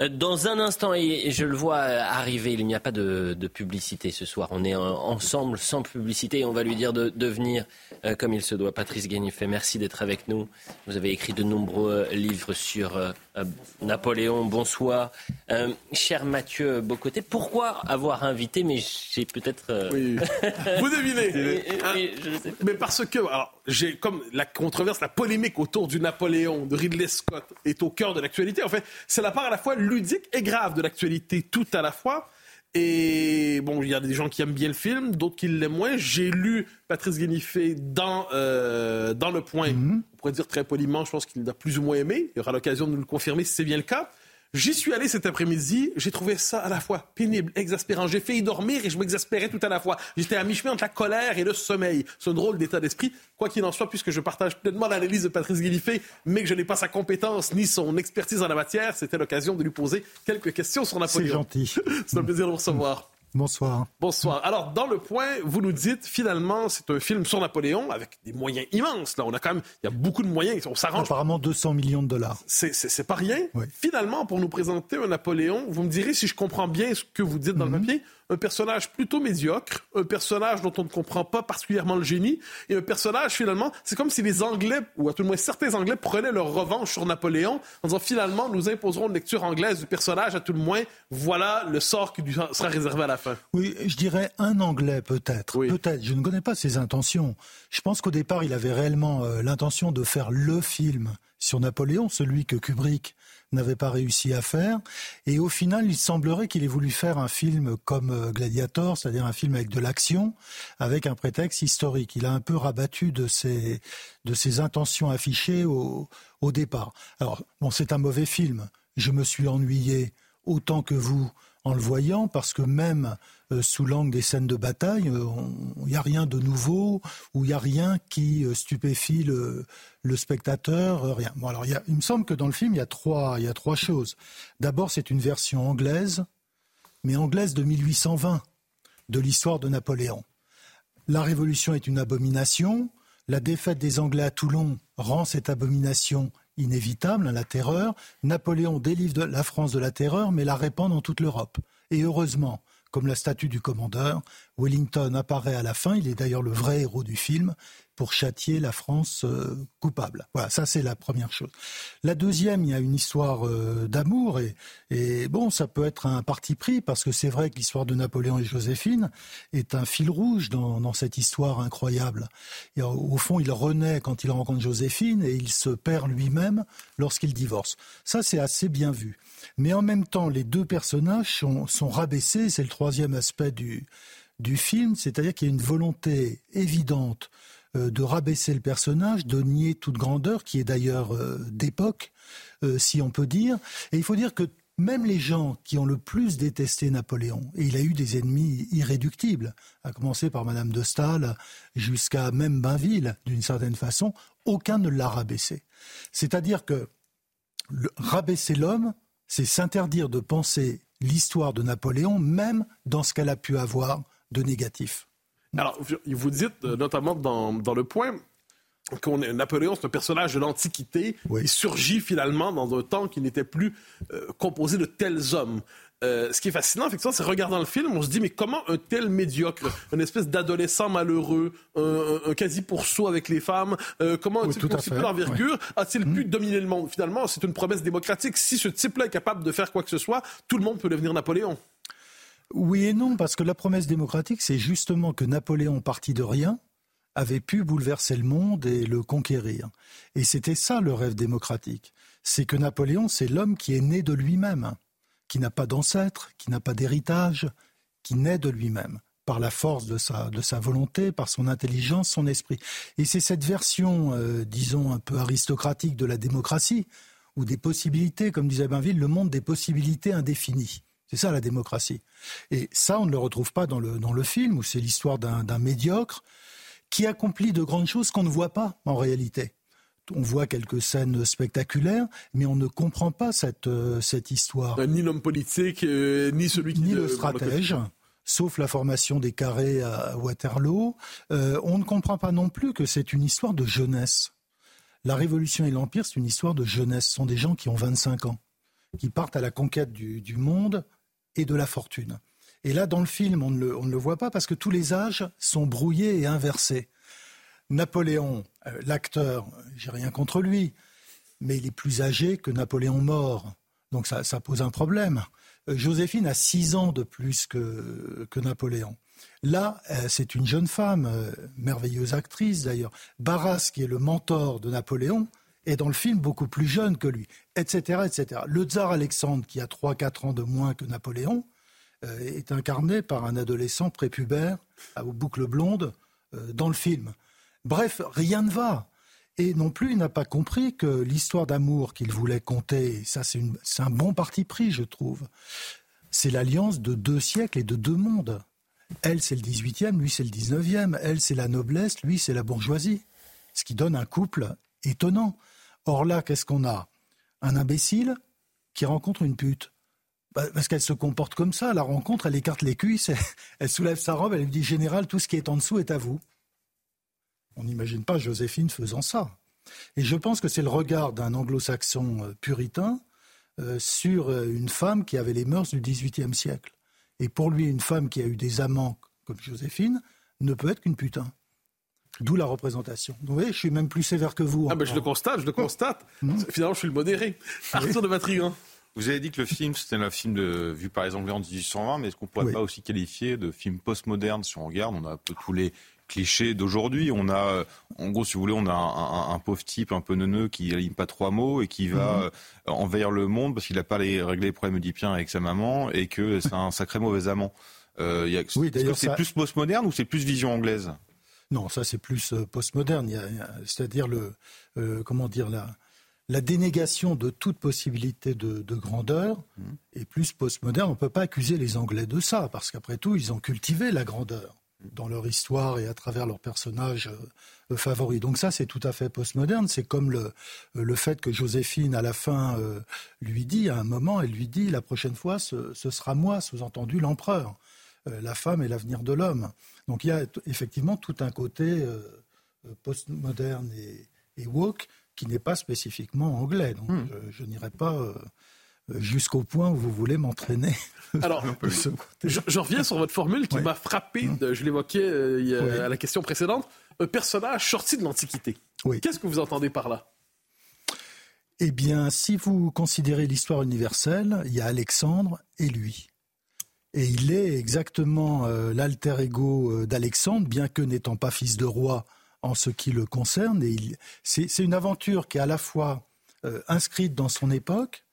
Euh, dans un instant, et je le vois arriver, il n'y a pas de, publicité ce soir. On est ensemble sans publicité et on va lui dire de, venir euh, comme il se doit. Patrice Guénifet, merci d'être avec nous. Vous avez écrit de nombreux euh, livres sur Napoléon. Bonsoir. cher Mathieu Bocoté, pourquoi avoir invité, mais j'ai peut-être...
Oui. Vous devinez. mais parce que, j'ai comme la controverse, la polémique autour du Napoléon de Ridley Scott est au cœur de l'actualité. En fait, c'est la part à la fois ludique et grave de l'actualité tout à la fois. Et bon, il y a des gens qui aiment bien le film, d'autres qui l'aiment moins. J'ai lu Patrice Guénifé dans, euh, dans Le Point. Mm-hmm. On pourrait dire très poliment, je pense qu'il l'a plus ou moins aimé. Il y aura l'occasion de nous le confirmer si c'est bien le cas. J'y suis allé cet après-midi, j'ai trouvé ça à la fois pénible, exaspérant. J'ai failli dormir et je m'exaspérais tout à la fois. J'étais à mi-chemin entre la colère et le sommeil. Un drôle d'état d'esprit. Quoi qu'il en soit, puisque je partage pleinement l'analyse de Patrice Guilifé, mais que je n'ai pas sa compétence ni son expertise en la matière, c'était l'occasion de lui poser quelques questions sur Napoléon.
C'est gentil.
C'est un plaisir de vous recevoir.
Bonsoir.
Bonsoir. Alors, dans le point, vous nous dites, finalement, c'est un film sur Napoléon avec des moyens immenses. Là, on a quand même, il y a beaucoup de moyens. On s'arrange.
Apparemment 200 millions de dollars.
C'est pas rien. Finalement, pour nous présenter un Napoléon, vous me direz si je comprends bien ce que vous dites dans le mhm. papier un personnage plutôt médiocre, un personnage dont on ne comprend pas particulièrement le génie, et un personnage finalement, c'est comme si les Anglais, ou à tout le moins certains Anglais, prenaient leur revanche sur Napoléon en disant finalement nous imposerons une lecture anglaise du personnage, à tout le moins voilà le sort qui lui sera réservé à la fin.
Oui, je dirais un Anglais peut-être, peut-être, je ne connais pas ses intentions. Je pense qu'au départ il avait réellement euh, l'intention de faire le film sur Napoléon, celui que Kubrick n'avait pas réussi à faire. Et au final, il semblerait qu'il ait voulu faire un film comme euh, Gladiator, c'est-à-dire un film avec de l'action, avec un prétexte historique. Il a un peu rabattu de ses, de ses intentions affichées au, au départ. Alors, bon, c'est un mauvais film. Je me suis ennuyé autant que vous en le voyant, parce que même euh, sous l'angle des scènes de bataille, il euh, n'y a rien de nouveau, ou il n'y a rien qui stupéfie le, spectateur, euh, rien. Bon, alors, il, me semble que dans le film, il y a trois, il y a trois choses. D'abord, c'est une version anglaise, mais anglaise de 1820, de l'histoire de Napoléon. La Révolution est une abomination. La défaite des Anglais à Toulon rend cette abomination inévitable, hein, la terreur. Napoléon délivre la France de la terreur, mais la répand dans toute l'Europe. Et heureusement, comme la statue du commandeur, Wellington apparaît à la fin, il est d'ailleurs le vrai héros du film, pour châtier la France euh, coupable. Voilà, ça c'est la première chose. La deuxième, il y a une histoire euh, d'amour et, bon, ça peut être un parti pris parce que c'est vrai que l'histoire de Napoléon et Joséphine est un fil rouge dans, cette histoire incroyable. Et au fond, il renaît quand il rencontre Joséphine et il se perd lui-même lorsqu'il divorce. Ça, c'est assez bien vu. Mais en même temps, les deux personnages sont, rabaissés. C'est le troisième aspect du, du film, c'est-à-dire qu'il y a une volonté évidente de rabaisser le personnage, de nier toute grandeur, qui est d'ailleurs euh, d'époque, euh, si on peut dire. Et il faut dire que même les gens qui ont le plus détesté Napoléon, et il a eu des ennemis irréductibles, à commencer par Madame de Staël jusqu'à même Bainville, d'une certaine façon, aucun ne l'a rabaissé. C'est-à-dire que rabaisser l'homme, c'est s'interdire de penser l'histoire de Napoléon, même dans ce qu'elle a pu avoir de négatif.
Alors, vous dites, euh, notamment dans, dans le point, qu'on Napoléon, c'est un personnage de l'Antiquité. Il surgit finalement dans un temps qui n'était plus euh, composé de tels hommes. Euh, ce qui est fascinant, effectivement, c'est regardant le film, on se dit, mais comment un tel médiocre, une espèce d'adolescent malheureux, un, quasi pourceau avec les femmes, comment un type aussi peu d'envergure a-t-il pu hmm. dominer le monde? Finalement, c'est une promesse démocratique. Si ce type-là est capable de faire quoi que ce soit, tout le monde peut devenir Napoléon.
Oui et non, parce que la promesse démocratique, c'est justement que Napoléon partit de rien avait pu bouleverser le monde et le conquérir. Et c'était ça le rêve démocratique. C'est que Napoléon, c'est l'homme qui est né de lui-même, qui n'a pas d'ancêtre, qui n'a pas d'héritage, qui naît de lui-même par la force de sa, de sa volonté, par son intelligence, son esprit. Et c'est cette version, euh, disons, un peu aristocratique de la démocratie, ou des possibilités, comme disait Bainville, le monde des possibilités indéfinies. C'est ça la démocratie. Et ça, on ne le retrouve pas dans le, dans le film, où c'est l'histoire d'un médiocre qui accomplit de grandes choses qu'on ne voit pas en réalité. On voit quelques scènes spectaculaires, mais on ne comprend pas cette, euh, cette histoire.
Ni l'homme politique, euh, ni celui qui...
Ni le stratège sauf la formation des carrés à Waterloo. Euh, on ne comprend pas non plus que c'est une histoire de jeunesse. La Révolution et l'Empire, c'est une histoire de jeunesse. Ce sont des gens qui ont 25 ans, qui partent à la conquête du, monde et de la fortune. Et là, dans le film, on ne, le, voit pas parce que tous les âges sont brouillés et inversés. Napoléon, euh, l'acteur, j'ai rien contre lui, mais il est plus âgé que Napoléon mort. Donc ça, pose un problème. Euh, Joséphine a six ans de plus que, Napoléon. Là, euh, c'est une jeune femme, merveilleuse actrice d'ailleurs. Barras, qui est le mentor de Napoléon, est dans le film beaucoup plus jeune que lui, etc. etc. Le tsar Alexandre, qui a 3-4 ans de moins que Napoléon, est incarné par un adolescent prépubère, aux boucles blondes, dans le film. Bref, rien ne va. Et non plus, il n'a pas compris que l'histoire d'amour qu'il voulait conter, ça c'est un bon parti pris, je trouve, c'est l'alliance de deux siècles et de deux mondes. Elle, c'est le 18e, lui, c'est le 19e. Elle, c'est la noblesse, lui, c'est la bourgeoisie. Ce qui donne un couple étonnant. Or là, qu'est-ce qu'on a? Un imbécile qui rencontre une pute. Bah, parce qu'elle se comporte comme ça. la rencontre, elle écarte les cuisses, elle soulève sa robe, elle lui dit Général, tout ce qui est en dessous est à vous. On n'imagine pas Joséphine faisant ça. Et je pense que c'est le regard d'un anglo-saxon euh, puritain euh, sur euh, une femme qui avait les mœurs du XVIIIe siècle. Et pour lui, une femme qui a eu des amants comme Joséphine ne peut être qu'une putain. D'où la représentation. Vous voyez, je suis même plus sévère que vous.
Ah ben je le constate, je le constate. Mmh. Finalement, je suis le modéré. Arthur de Matrigan.
Vous avez dit que le film, c'était un film de, vu par les Anglais en 1820, mais est-ce qu'on ne pourrait pas aussi qualifier de film postmoderne si on regarde? On a un peu tous les cliché d'aujourd'hui. On a, en gros, si vous voulez, on a un, pauvre type un peu neuneux qui aligne pas trois mots et qui va mhm. euh, envahir le monde parce qu'il n'a pas les, réglé les problèmes oedipiens avec sa maman et que c'est un sacré mauvais amant. Euh, est-ce que c'est plus postmoderne ou c'est plus vision anglaise?
Non, ça c'est plus euh, postmoderne. C'est-à-dire le, comment dire la, la dénégation de toute possibilité de, grandeur mhm. est plus postmoderne. On ne peut pas accuser les Anglais de ça parce qu'après tout, ils ont cultivé la grandeur dans leur histoire et à travers leurs personnages euh, favoris. Donc ça, c'est tout à fait postmoderne. C'est comme le, le fait que Joséphine, à la fin, euh, lui dit, à un moment, elle lui dit, la prochaine fois, ce, sera moi, sous-entendu l'empereur. Euh, la femme est l'avenir de l'homme. Donc il y a effectivement tout un côté postmoderne et, et woke qui n'est pas spécifiquement anglais. Donc hmm. je, n'irai pas jusqu'au point où vous voulez m'entraîner.
Alors, je, reviens sur votre formule qui m'a frappé, mmh. je l'évoquais euh, à la question précédente, un personnage sorti de l'Antiquité. Qu'est-ce que vous entendez par là?
Eh bien, si vous considérez l'histoire universelle, il y a Alexandre et lui. Et il est exactement euh, l'alter ego euh, d'Alexandre, bien que n'étant pas fils de roi en ce qui le concerne. Et c'est une aventure qui est à la fois inscrite dans son époque,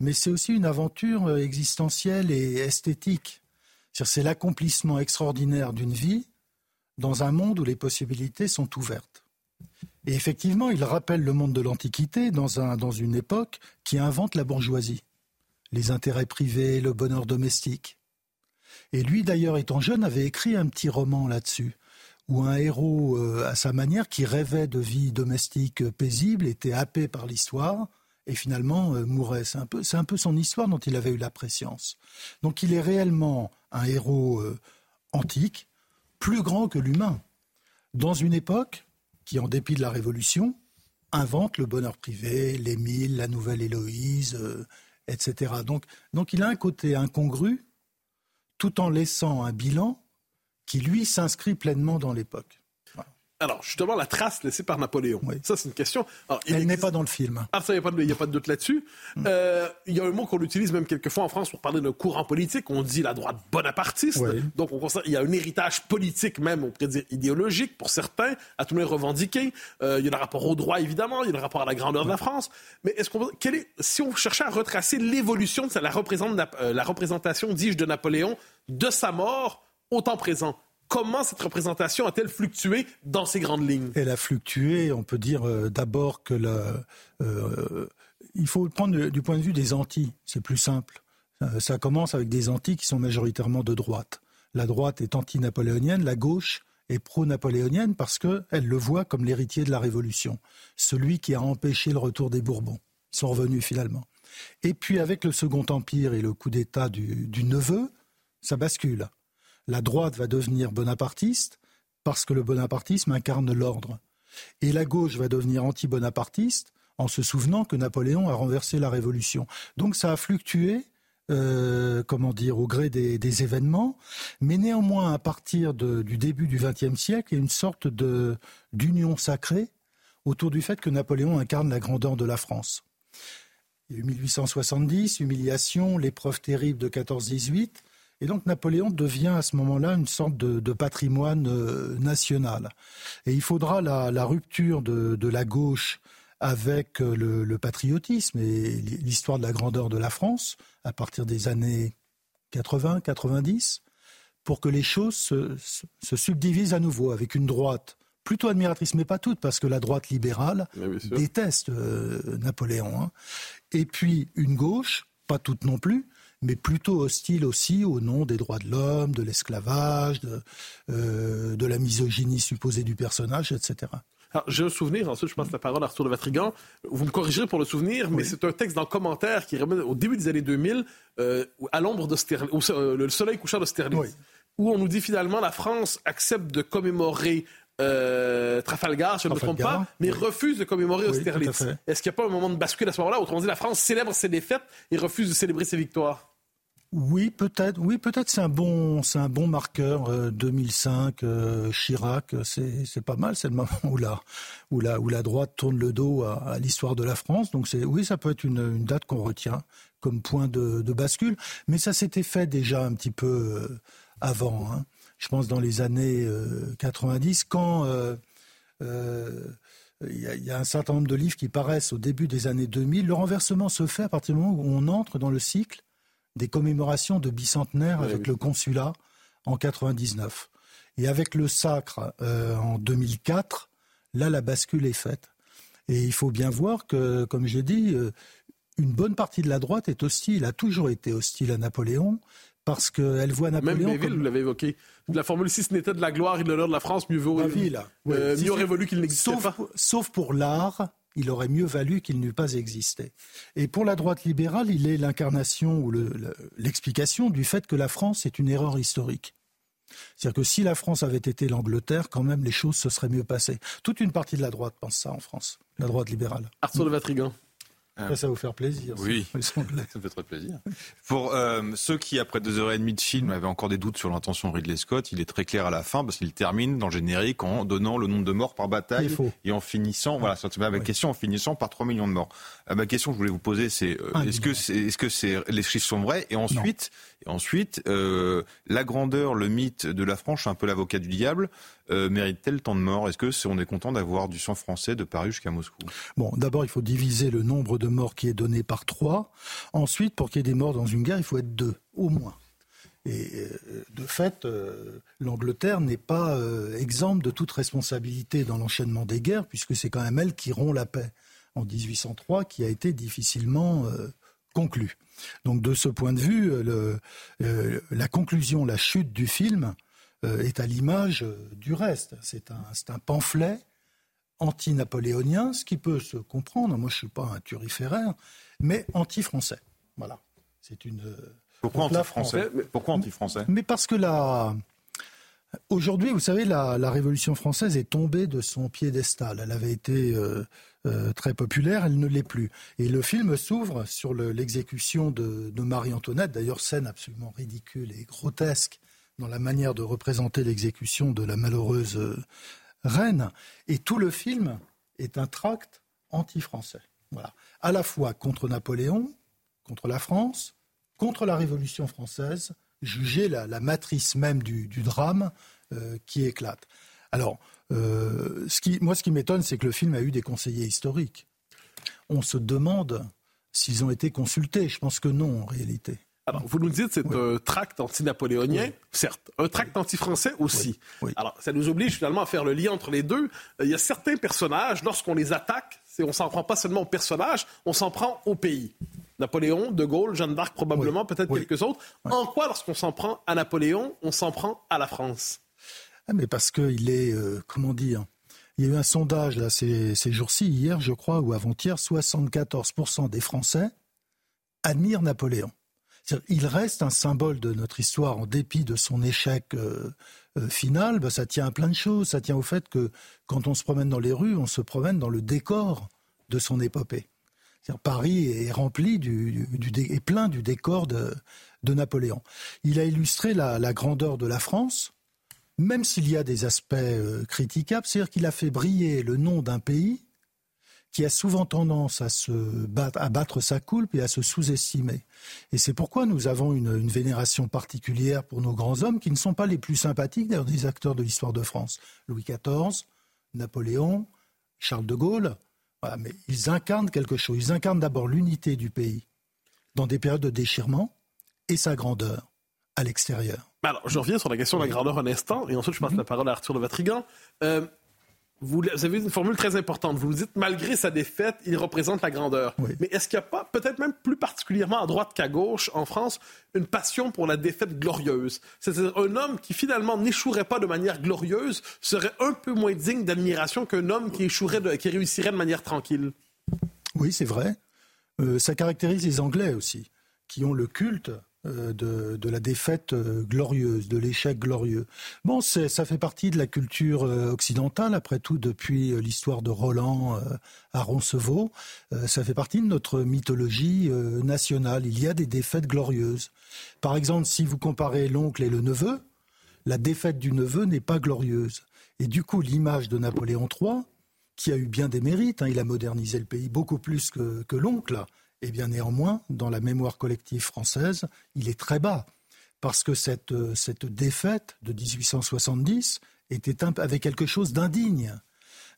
mais c'est aussi une aventure euh, existentielle et esthétique. C'est l'accomplissement extraordinaire d'une vie dans un monde où les possibilités sont ouvertes. Et effectivement, il rappelle le monde de l'Antiquité dans une époque qui invente la bourgeoisie, les intérêts privés, le bonheur domestique. Et lui, d'ailleurs, étant jeune, avait écrit un petit roman là-dessus, où un héros, euh, à sa manière, qui rêvait de vie domestique paisible, était happé par l'histoire, et finalement euh, mourait. C'est un, peu, c'est un peu son histoire dont il avait eu la préscience. Donc il est réellement un héros euh, antique, plus grand que l'humain, dans une époque qui, en dépit de la Révolution, invente le bonheur privé, l'Émile, la nouvelle Héloïse, euh, etc. Donc, donc il a un côté incongru, tout en laissant un bilan qui, lui, s'inscrit pleinement dans l'époque.
Alors, justement, la trace laissée par Napoléon. Ça, c'est une question.
Elle n'est pas dans le film.
Ah, ça, il n'y a, pas de doute là-dessus. Mm. Euh, il y a un mot qu'on utilise même quelquefois en France pour parler d'un courant politique. On dit la droite bonapartiste. Donc, on constate il y a un héritage politique même, on pourrait dire idéologique pour certains, à tout le monde revendiqué. Euh, il y a le rapport au droit, évidemment. Il y a le rapport à la grandeur de la France. Mais est-ce qu'on, quel est, si on cherchait à retracer l'évolution de la, euh, la représentation, dis-je, de Napoléon, de sa mort au temps présent, Comment cette représentation a-t-elle fluctué dans ces grandes lignes?
Elle a fluctué, on peut dire euh, d'abord que euh, il faut prendre du point de vue des Antilles, c'est plus simple. Euh, ça commence avec des Antilles qui sont majoritairement de droite. La droite est anti-napoléonienne, la gauche est pro-napoléonienne parce qu'elle le voit comme l'héritier de la Révolution, celui qui a empêché le retour des Bourbons. Sont revenus finalement. Et puis avec le Second Empire et le coup d'État du neveu, ça bascule la droite va devenir bonapartiste parce que le bonapartisme incarne l'ordre. Et la gauche va devenir anti-bonapartiste en se souvenant que Napoléon a renversé la Révolution. Donc ça a fluctué, euh, comment dire, au gré des, événements, mais néanmoins à partir du début du XXe siècle, il y a une sorte d'union sacrée autour du fait que Napoléon incarne la grandeur de la France. Il y a eu 1870, humiliation, l'épreuve terrible de 14-18, et donc Napoléon devient à ce moment-là une sorte de, patrimoine euh, national. Et il faudra la, rupture de, la gauche avec euh, le, patriotisme et l'histoire de la grandeur de la France à partir des années 80, 90, pour que les choses se, subdivisent à nouveau avec une droite plutôt admiratrice, mais pas toute, parce que la droite libérale déteste euh, Napoléon. Hein. Et puis une gauche, pas toute non plus, mais plutôt hostile aussi au nom des droits de l'homme, de l'esclavage, de, euh, de la misogynie supposée du personnage, etc.
j'ai un souvenir, ensuite je passe la parole à Arthur de Vatrigan. Vous me corrigerez pour le souvenir, mais c'est un texte dans le commentaire qui remet au début des années 2000, euh, à l'ombre de Sterling, euh, le soleil couchant de Sterling, où on nous dit finalement la France accepte de commémorer euh, Trafalgar, je ne me trompe pas, mais refuse de commémorer Austerlitz. Est-ce qu'il n'y a pas un moment de bascule à ce moment-là Autrement dit, la France célèbre ses défaites et refuse de célébrer ses victoires?
Oui, peut-être. Oui, peut-être. C'est un bon, marqueur. 2005, euh, euh, Chirac, c'est, pas mal. C'est le moment où la, où la, où la droite tourne le dos à, l'histoire de la France. Donc oui, ça peut être une, date qu'on retient comme point de, bascule. Mais ça s'était fait déjà un petit peu euh, avant. Hein. Je pense dans les années 90, quand il y, a un certain nombre de livres qui paraissent au début des années 2000. Le renversement se fait à partir du moment où on entre dans le cycle des commémorations de bicentenaire avec le consulat en 99. Et avec le sacre euh, en 2004, là, la bascule est faite. Et il faut bien voir que, comme j'ai dit, euh, une bonne partie de la droite est hostile, a toujours été hostile à Napoléon, parce qu'elle voit Napoléon.
Même Béville, vous l'avez évoqué. La formule si ce n'était de la gloire et de l'honneur de la France, mieux vaut. Euh, mieux aurait voulu qu'il n'existe
pas. Sauf pour l'art il aurait mieux valu qu'il n'eût pas existé. Et pour la droite libérale, il est l'incarnation ou l'explication du fait que la France est une erreur historique. C'est-à-dire que si la France avait été l'Angleterre, quand même, les choses se seraient mieux passées. Toute une partie de la droite pense ça en France, la droite libérale.
Arthur.
Ça, ça va vous faire plaisir.
Oui, ça me fait très plaisir. Pour euh, ceux qui, après deux heures et demie de film, avaient encore des doutes sur l'intention de Ridley Scott, il est très clair à la fin parce qu'il termine dans le générique en donnant le nombre de morts par bataille et en finissant, voilà, c'est ma question, en finissant par 3 millions de morts. Euh, ma question que je voulais vous poser, c'est euh, est-ce que, c'est, est-ce que les chiffres sont vrais? Et ensuite, ensuite euh, la grandeur, le mythe de la France, un peu l'avocat du diable, euh, mérite-t-elle tant de morts? Est-ce que on est content d'avoir du sang français de Paris jusqu'à Moscou?
Bon, d'abord, il faut diviser le nombre de morts qui est donné par trois. Ensuite, pour qu'il y ait des morts dans une guerre, il faut être deux, au moins. Et euh, de fait, l'Angleterre n'est pas exempte de toute responsabilité dans l'enchaînement des guerres, puisque c'est quand même elle qui rompt la paix en 1803, qui a été difficilement conclue. Donc de ce point de vue, euh, la conclusion, la chute du film euh, est à l'image euh, du reste. C'est un, pamphlet anti-napoléonien, ce qui peut se comprendre. Moi, je ne suis pas un turiféraire, mais anti-français. Voilà. C'est une.
Pourquoi anti-français Pourquoi anti-français
Mais parce que la. Aujourd'hui, vous savez, la, Révolution française est tombée de son piédestal. Elle avait été euh, très populaire, elle ne l'est plus. Et le film s'ouvre sur l'exécution de, Marie-Antoinette, d'ailleurs scène absolument ridicule et grotesque dans la manière de représenter l'exécution de la malheureuse euh, Rennes. Et tout le film est un tract anti-français. Voilà. À la fois contre Napoléon, contre la France, contre la Révolution française, juger la, matrice même du, drame euh, qui éclate. Alors, euh, ce qui, moi, ce qui m'étonne, c'est que le film a eu des conseillers historiques. On se demande s'ils ont été consultés. Je pense que non, en réalité.
Alors, vous nous dites c'est un tract anti-napoléonien, certes, un tract anti-français aussi. Alors, ça nous oblige finalement à faire le lien entre les deux. Euh, il y a certains personnages, lorsqu'on les attaque, on s'en prend pas seulement aux personnages, on s'en prend au pays. Napoléon, De Gaulle, Jeanne d'Arc probablement, peut-être quelques autres. En quoi, lorsqu'on s'en prend à Napoléon, on s'en prend à la France?
Ah, Mais parce qu'il est, euh, comment dire, il y a eu un sondage là, ces, ces jours-ci, hier je crois, ou avant-hier, 74% des Français admirent Napoléon. Il reste un symbole de notre histoire en dépit de son échec euh, euh, final. Bah, ça tient à plein de choses. Ça tient au fait que quand on se promène dans les rues, on se promène dans le décor de son épopée. Paris est rempli du, du, plein du décor de, Napoléon. Il a illustré la, grandeur de la France, même s'il y a des aspects euh, critiquables, c'est-à-dire qu'il a fait briller le nom d'un pays qui a souvent tendance à se battre, sa coulpe et à se sous-estimer. Et c'est pourquoi nous avons une, vénération particulière pour nos grands hommes qui ne sont pas les plus sympathiques d'ailleurs des acteurs de l'histoire de France. Louis XIV, Napoléon, Charles de Gaulle, mais ils incarnent quelque chose. Ils incarnent d'abord l'unité du pays dans des périodes de déchirement et sa grandeur à l'extérieur.
Alors, je reviens sur la question de la grandeur un instant, et ensuite je passe la parole à Arthur de Vatrigan. Euh, vous, avez une formule très importante. Vous dites, malgré sa défaite, il représente la grandeur. Mais est-ce qu'il n'y a pas, peut-être même plus particulièrement à droite qu'à gauche en France, une passion pour la défaite glorieuse? C'est-à-dire un homme qui finalement n'échouerait pas de manière glorieuse serait un peu moins digne d'admiration qu'un homme qui échouerait, qui réussirait de manière tranquille.
Oui, c'est vrai. Euh, ça caractérise les Anglais aussi, qui ont le culte euh, de, la défaite euh, glorieuse, de l'échec glorieux. Bon, ça fait partie de la culture euh, occidentale, après tout, depuis l'histoire de Roland à Roncevaux. Ça fait partie de notre mythologie nationale. Il y a des défaites glorieuses. Par exemple, si vous comparez l'oncle et le neveu, la défaite du neveu n'est pas glorieuse. Et du coup, l'image de Napoléon III, qui a eu bien des mérites, hein, il a modernisé le pays beaucoup plus que, que l'oncle, eh bien néanmoins, dans la mémoire collective française, il est très bas. Parce que cette, euh, cette défaite de 1870 était avait quelque chose d'indigne.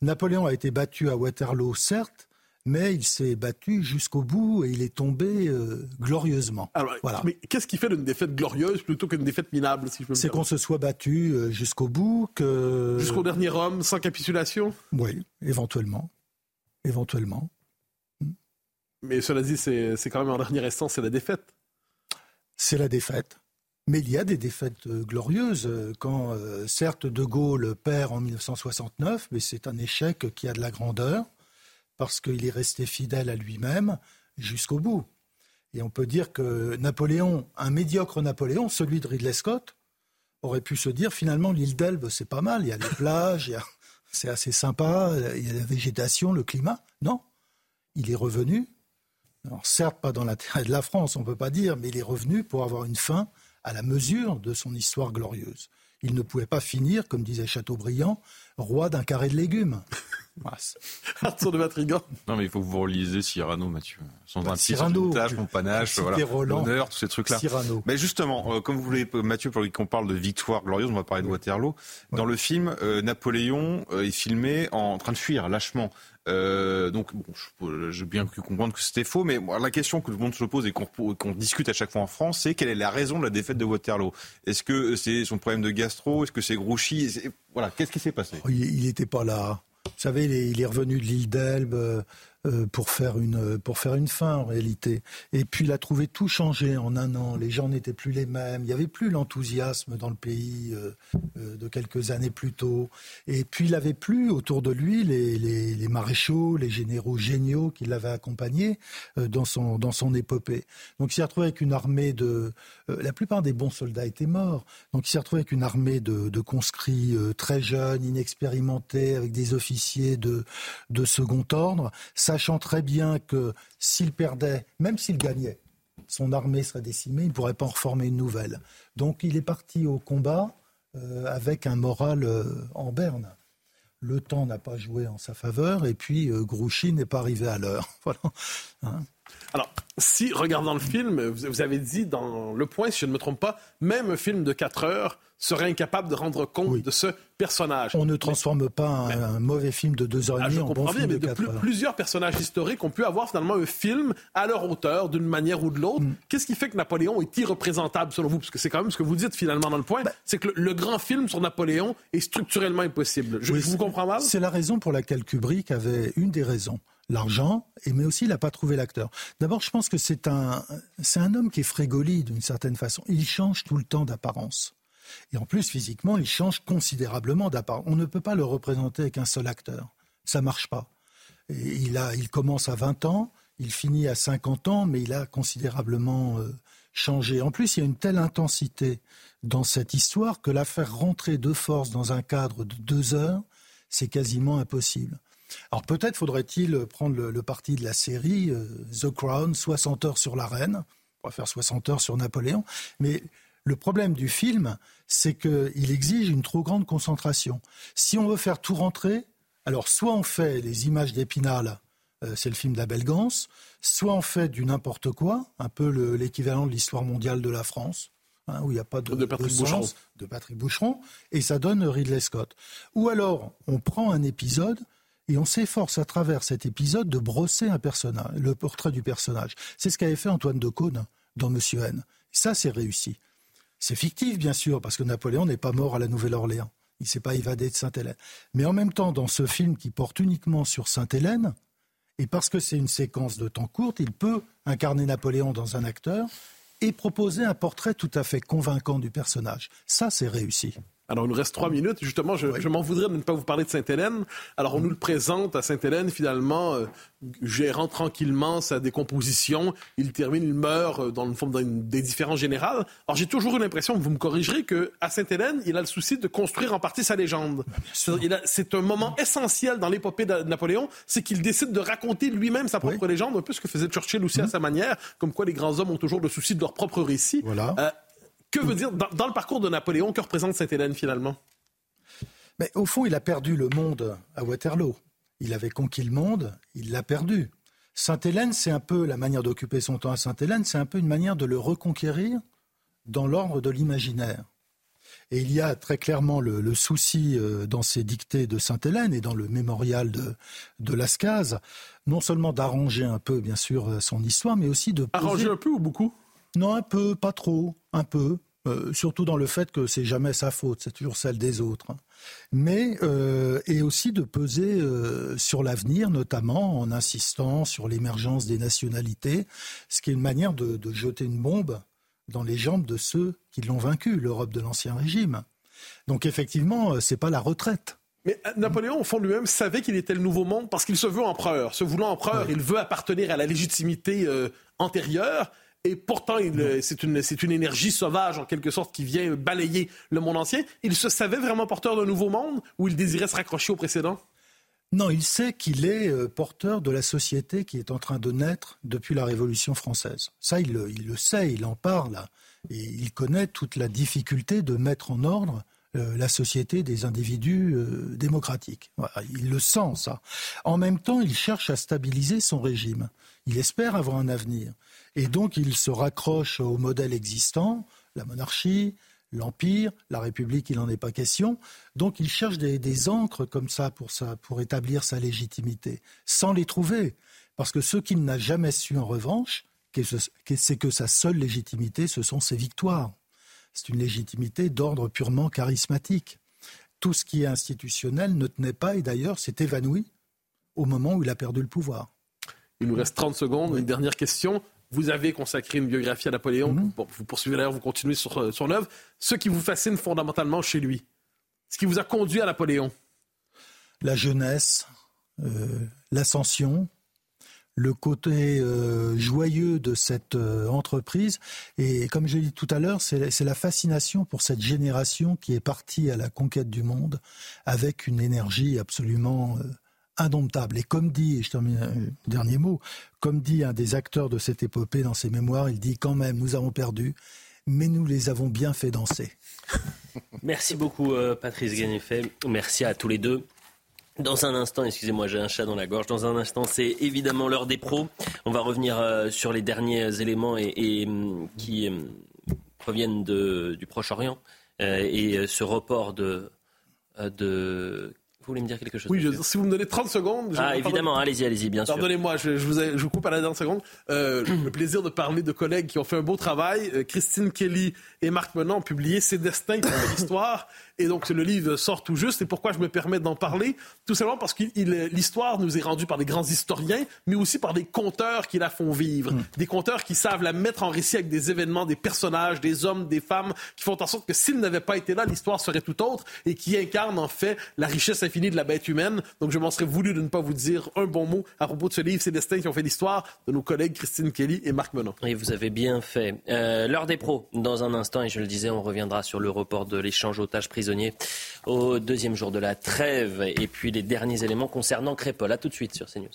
Napoléon a été battu à Waterloo, certes, mais il s'est battu jusqu'au bout et il est tombé euh, glorieusement.
voilà. Mais qu'est-ce qui fait d'une défaite glorieuse plutôt qu'une défaite minable, si
C'est qu'on se soit battu euh, jusqu'au bout, que...
Jusqu'au dernier homme, sans capitulation?
Oui, éventuellement. Éventuellement.
Mais cela dit, c'est quand même en dernière instance, c'est la défaite.
C'est la défaite. Mais il y a des défaites euh, glorieuses. Quand, euh, certes, De Gaulle perd en 1969, mais c'est un échec qui a de la grandeur, parce qu'il est resté fidèle à lui-même jusqu'au bout. Et on peut dire que Napoléon, un médiocre Napoléon, celui de Ridley Scott, aurait pu se dire finalement l'île d'Elbe, c'est pas mal, il y a les plages, c'est assez sympa, il y a la végétation, le climat. Non, il est revenu alors certes pas dans l'intérêt de la France, on ne peut pas dire, mais il est revenu pour avoir une fin à la mesure de son histoire glorieuse. Il ne pouvait pas finir, comme disait Chateaubriand, roi d'un carré de légumes.
Arthur de Matrigan.
Non, mais il faut que vous relisez Cyrano, Mathieu. Son bah, Cyrano, mon panache, voilà. l'honneur, tous ces trucs-là.
Cyrano.
Mais justement, euh, comme vous voulez, Mathieu, pour qu'on parle de victoire glorieuse, on va parler de Waterloo. Dans le film, euh, Napoléon euh, est filmé en train de fuir lâchement. Euh, donc, bon, j'ai bien pu comprendre que c'était faux, mais la question que tout le monde se pose et qu'on discute à chaque fois en France, c'est quelle est la raison de la défaite de Waterloo? Est-ce que c'est son problème de gastro? Est-ce que c'est Grouchy? Voilà, qu'est-ce qui s'est passé?
Il n'était pas là. Savez, il est revenu de l'île d'Elbe. Euh, euh, pour faire une pour faire une fin en réalité. Et puis il a trouvé tout changé en un an. Les gens n'étaient plus les mêmes. Il n'y avait plus l'enthousiasme dans le pays euh, euh, de quelques années plus tôt. Et puis il n'avait plus autour de lui les, les, les, maréchaux, les généraux géniaux qui l'avaient accompagné dans son dans son épopée. Donc il s'est retrouvé avec une armée de la plupart des bons soldats étaient morts. Donc il s'est retrouvé avec une armée de, de conscrits très jeunes, inexpérimentés, avec des officiers de de second ordre. Sachant très bien que s'il perdait, même s'il gagnait, son armée serait décimée, il ne pourrait pas en reformer une nouvelle. Donc il est parti au combat euh, avec un moral euh, en berne. le temps n'a pas joué en sa faveur et puis Grouchy n'est pas arrivé à l'heure.
Hein. Alors, si, regardant le film, vous avez dit dans Le Point, si je ne me trompe pas, même un film de 4 heures serait incapable de rendre compte de ce personnage.
On ne transforme pas un, mauvais film de 2 heures et ah, demie en bon film de, de plus,
Plusieurs personnages historiques ont pu avoir finalement un film à leur hauteur, d'une manière ou de l'autre. Mm. Qu'est-ce qui fait que Napoléon est irreprésentable selon vous? Parce que c'est quand même ce que vous dites finalement dans le point, ben c'est que le, grand film sur Napoléon est structurellement impossible. Je, je vous comprends mal?
C'est la raison pour laquelle Kubrick avait une des raisons l'argent, mais aussi il n'a pas trouvé l'acteur. D'abord, je pense que c'est un, c'est un homme qui est frégoli d'une certaine façon. Il change tout le temps d'apparence. Et en plus, physiquement, il change considérablement d'apparence. On ne peut pas le représenter avec un seul acteur. Ça marche pas. il, a, il commence à 20 ans, il finit à 50 ans, mais il a considérablement euh, changé. En plus, il y a une telle intensité dans cette histoire que la faire rentrer de force dans un cadre de deux heures, c'est quasiment impossible. Alors peut-être faudrait-il prendre le, parti de la série euh, The Crown, 60 heures sur la reine. On va faire 60 heures sur Napoléon. Mais le problème du film, c'est qu'il exige une trop grande concentration. Si on veut faire tout rentrer, alors soit on fait les images d'Épinal, euh, c'est le film d'Abel Gans, soit on fait du n'importe quoi, un peu l'équivalent de l'histoire mondiale de la France, hein, où il n'y a pas de,
de Patrick Boucheron.
de Patrick Boucheron, et ça donne Ridley Scott. Ou alors on prend un épisode et on s'efforce à travers cet épisode de brosser un personnage, le portrait du personnage. C'est ce qu'avait fait Antoine de Caunes dans Monsieur N. Ça, c'est réussi. C'est fictif, bien sûr, parce que Napoléon n'est pas mort à la Nouvelle-Orléans. Il ne s'est pas évadé de Sainte-Hélène. Mais en même temps, dans ce film qui porte uniquement sur Sainte-Hélène, et parce que c'est une séquence de temps courte, il peut incarner Napoléon dans un acteur et proposer un portrait tout à fait convaincant du personnage. Ça, c'est réussi.
Alors, il nous reste trois minutes. Justement, je, m'en voudrais de ne pas vous parler de Sainte-Hélène. Alors, on nous le présente à Sainte-Hélène, finalement, euh, gérant tranquillement sa décomposition. Il termine, il meurt euh, dans une forme des différents générales. Alors, j'ai toujours eu l'impression, vous me corrigerez, qu'à Sainte-Hélène, il a le souci de construire en partie sa légende. C'est un moment essentiel dans l'épopée de Napoléon, c'est qu'il décide de raconter lui-même sa propre légende, un peu ce que faisait Churchill aussi à mm-hmm. sa manière, comme quoi les grands hommes ont toujours le souci de leur propre récit.
Voilà. Euh,
que veut dire, dans, le parcours de Napoléon, que représente Sainte-Hélène finalement?
Mais Au fond, il a perdu le monde à Waterloo. Il avait conquis le monde, il l'a perdu. Sainte-Hélène, c'est un peu la manière d'occuper son temps à Sainte-Hélène, c'est un peu une manière de le reconquérir dans l'ordre de l'imaginaire. Et il y a très clairement le, souci euh, dans ces dictées de Sainte-Hélène et dans le mémorial de, de Lascaz, non seulement d'arranger un peu, bien sûr, euh, son histoire, mais aussi de...
Arranger un peu ou beaucoup?
Non, un peu, pas trop, un peu. Euh, surtout dans le fait que c'est jamais sa faute, c'est toujours celle des autres. Mais euh, et aussi de peser euh, sur l'avenir, notamment en insistant sur l'émergence des nationalités, ce qui est une manière de, jeter une bombe dans les jambes de ceux qui l'ont vaincu, l'Europe de l'ancien régime. Donc effectivement, c'est pas la retraite.
Mais Napoléon, au fond lui-même, savait qu'il était le nouveau monde parce qu'il se veut empereur. Se voulant empereur, il veut appartenir à la légitimité antérieure. Et pourtant, c'est une, une, énergie sauvage, en quelque sorte, qui vient balayer le monde ancien. Il se savait vraiment porteur d'un nouveau monde ou il désirait se raccrocher au précédent?
Non, il sait qu'il est euh, porteur de la société qui est en train de naître depuis la Révolution française. Ça, il, le sait, il en parle. Et il connaît toute la difficulté de mettre en ordre euh, la société des individus euh, démocratiques. il le sent, ça. En même temps, il cherche à stabiliser son régime. Il espère avoir un avenir. Et donc, il se raccroche au modèle existant, la monarchie, l'Empire, la République, il n'en est pas question. Donc il cherche des, des encres comme ça pour, ça pour établir sa légitimité, sans les trouver. Parce que ce qu'il n'a jamais su en revanche, c'est que sa seule légitimité, ce sont ses victoires. C'est une légitimité d'ordre purement charismatique. Tout ce qui est institutionnel ne tenait pas et d'ailleurs s'est évanoui au moment où il a perdu le pouvoir.
Il nous reste 30 secondes. Une dernière question. Vous avez consacré une biographie à Napoléon. Mhm. vous poursuivez d'ailleurs, vous continuez sur euh, son œuvre. Ce qui vous fascine fondamentalement chez lui, ce qui vous a conduit à Napoléon
La jeunesse, euh, l'ascension, le côté euh, joyeux de cette entreprise. Et comme je l'ai dit tout à l'heure, c'est la fascination pour cette génération qui est partie à la conquête du monde avec une énergie absolument indomptable. Et comme dit, et je termine un dernier mot, comme dit un des acteurs de cette épopée dans ses mémoires, il dit quand même, nous avons perdu, mais nous les avons bien fait danser.
Merci beaucoup, euh, Patrice Gagnefet. Merci à tous les deux. Dans un instant, excusez-moi, j'ai un chat dans la gorge. Dans un instant, c'est évidemment l'heure des pros. On va revenir euh, sur les derniers éléments et, qui proviennent du Proche-Orient euh, et ce report de, de vous voulez me dire quelque chose
Oui, si vous me donnez 30 secondes.
Ah, évidemment, allez-y, allez-y, bien sûr.
Pardonnez-moi, je, je, vous je, vous coupe à la dernière seconde. Euh, le plaisir de parler de collègues qui ont fait un beau travail. Euh, Christine Kelly et Marc Menon ont publié Ces destins qui ont l'histoire. Et donc, le livre sort tout juste. Et pourquoi je me permets d'en parler? Tout simplement parce que l'histoire nous est rendue par des grands historiens, mais aussi par des conteurs qui la font vivre. Mm. Des conteurs qui savent la mettre en récit avec des événements, des personnages, des hommes, des femmes, qui font en sorte que s'ils n'avaient pas été là, l'histoire serait tout autre et qui incarnent en fait la richesse infinie de la bête humaine. Donc, je m'en serais voulu de ne pas vous dire un bon mot à propos de ce livre, Ces destins qui ont fait l'histoire, de nos collègues Christine Kelly et Marc Menon.
Et vous avez bien fait. Euh, L'heure des pros, dans un instant, et je le disais, on reviendra sur le report de l'échange otages prisonniers au deuxième jour de la trêve et puis les derniers éléments concernant Crépol. A tout de suite sur CNews.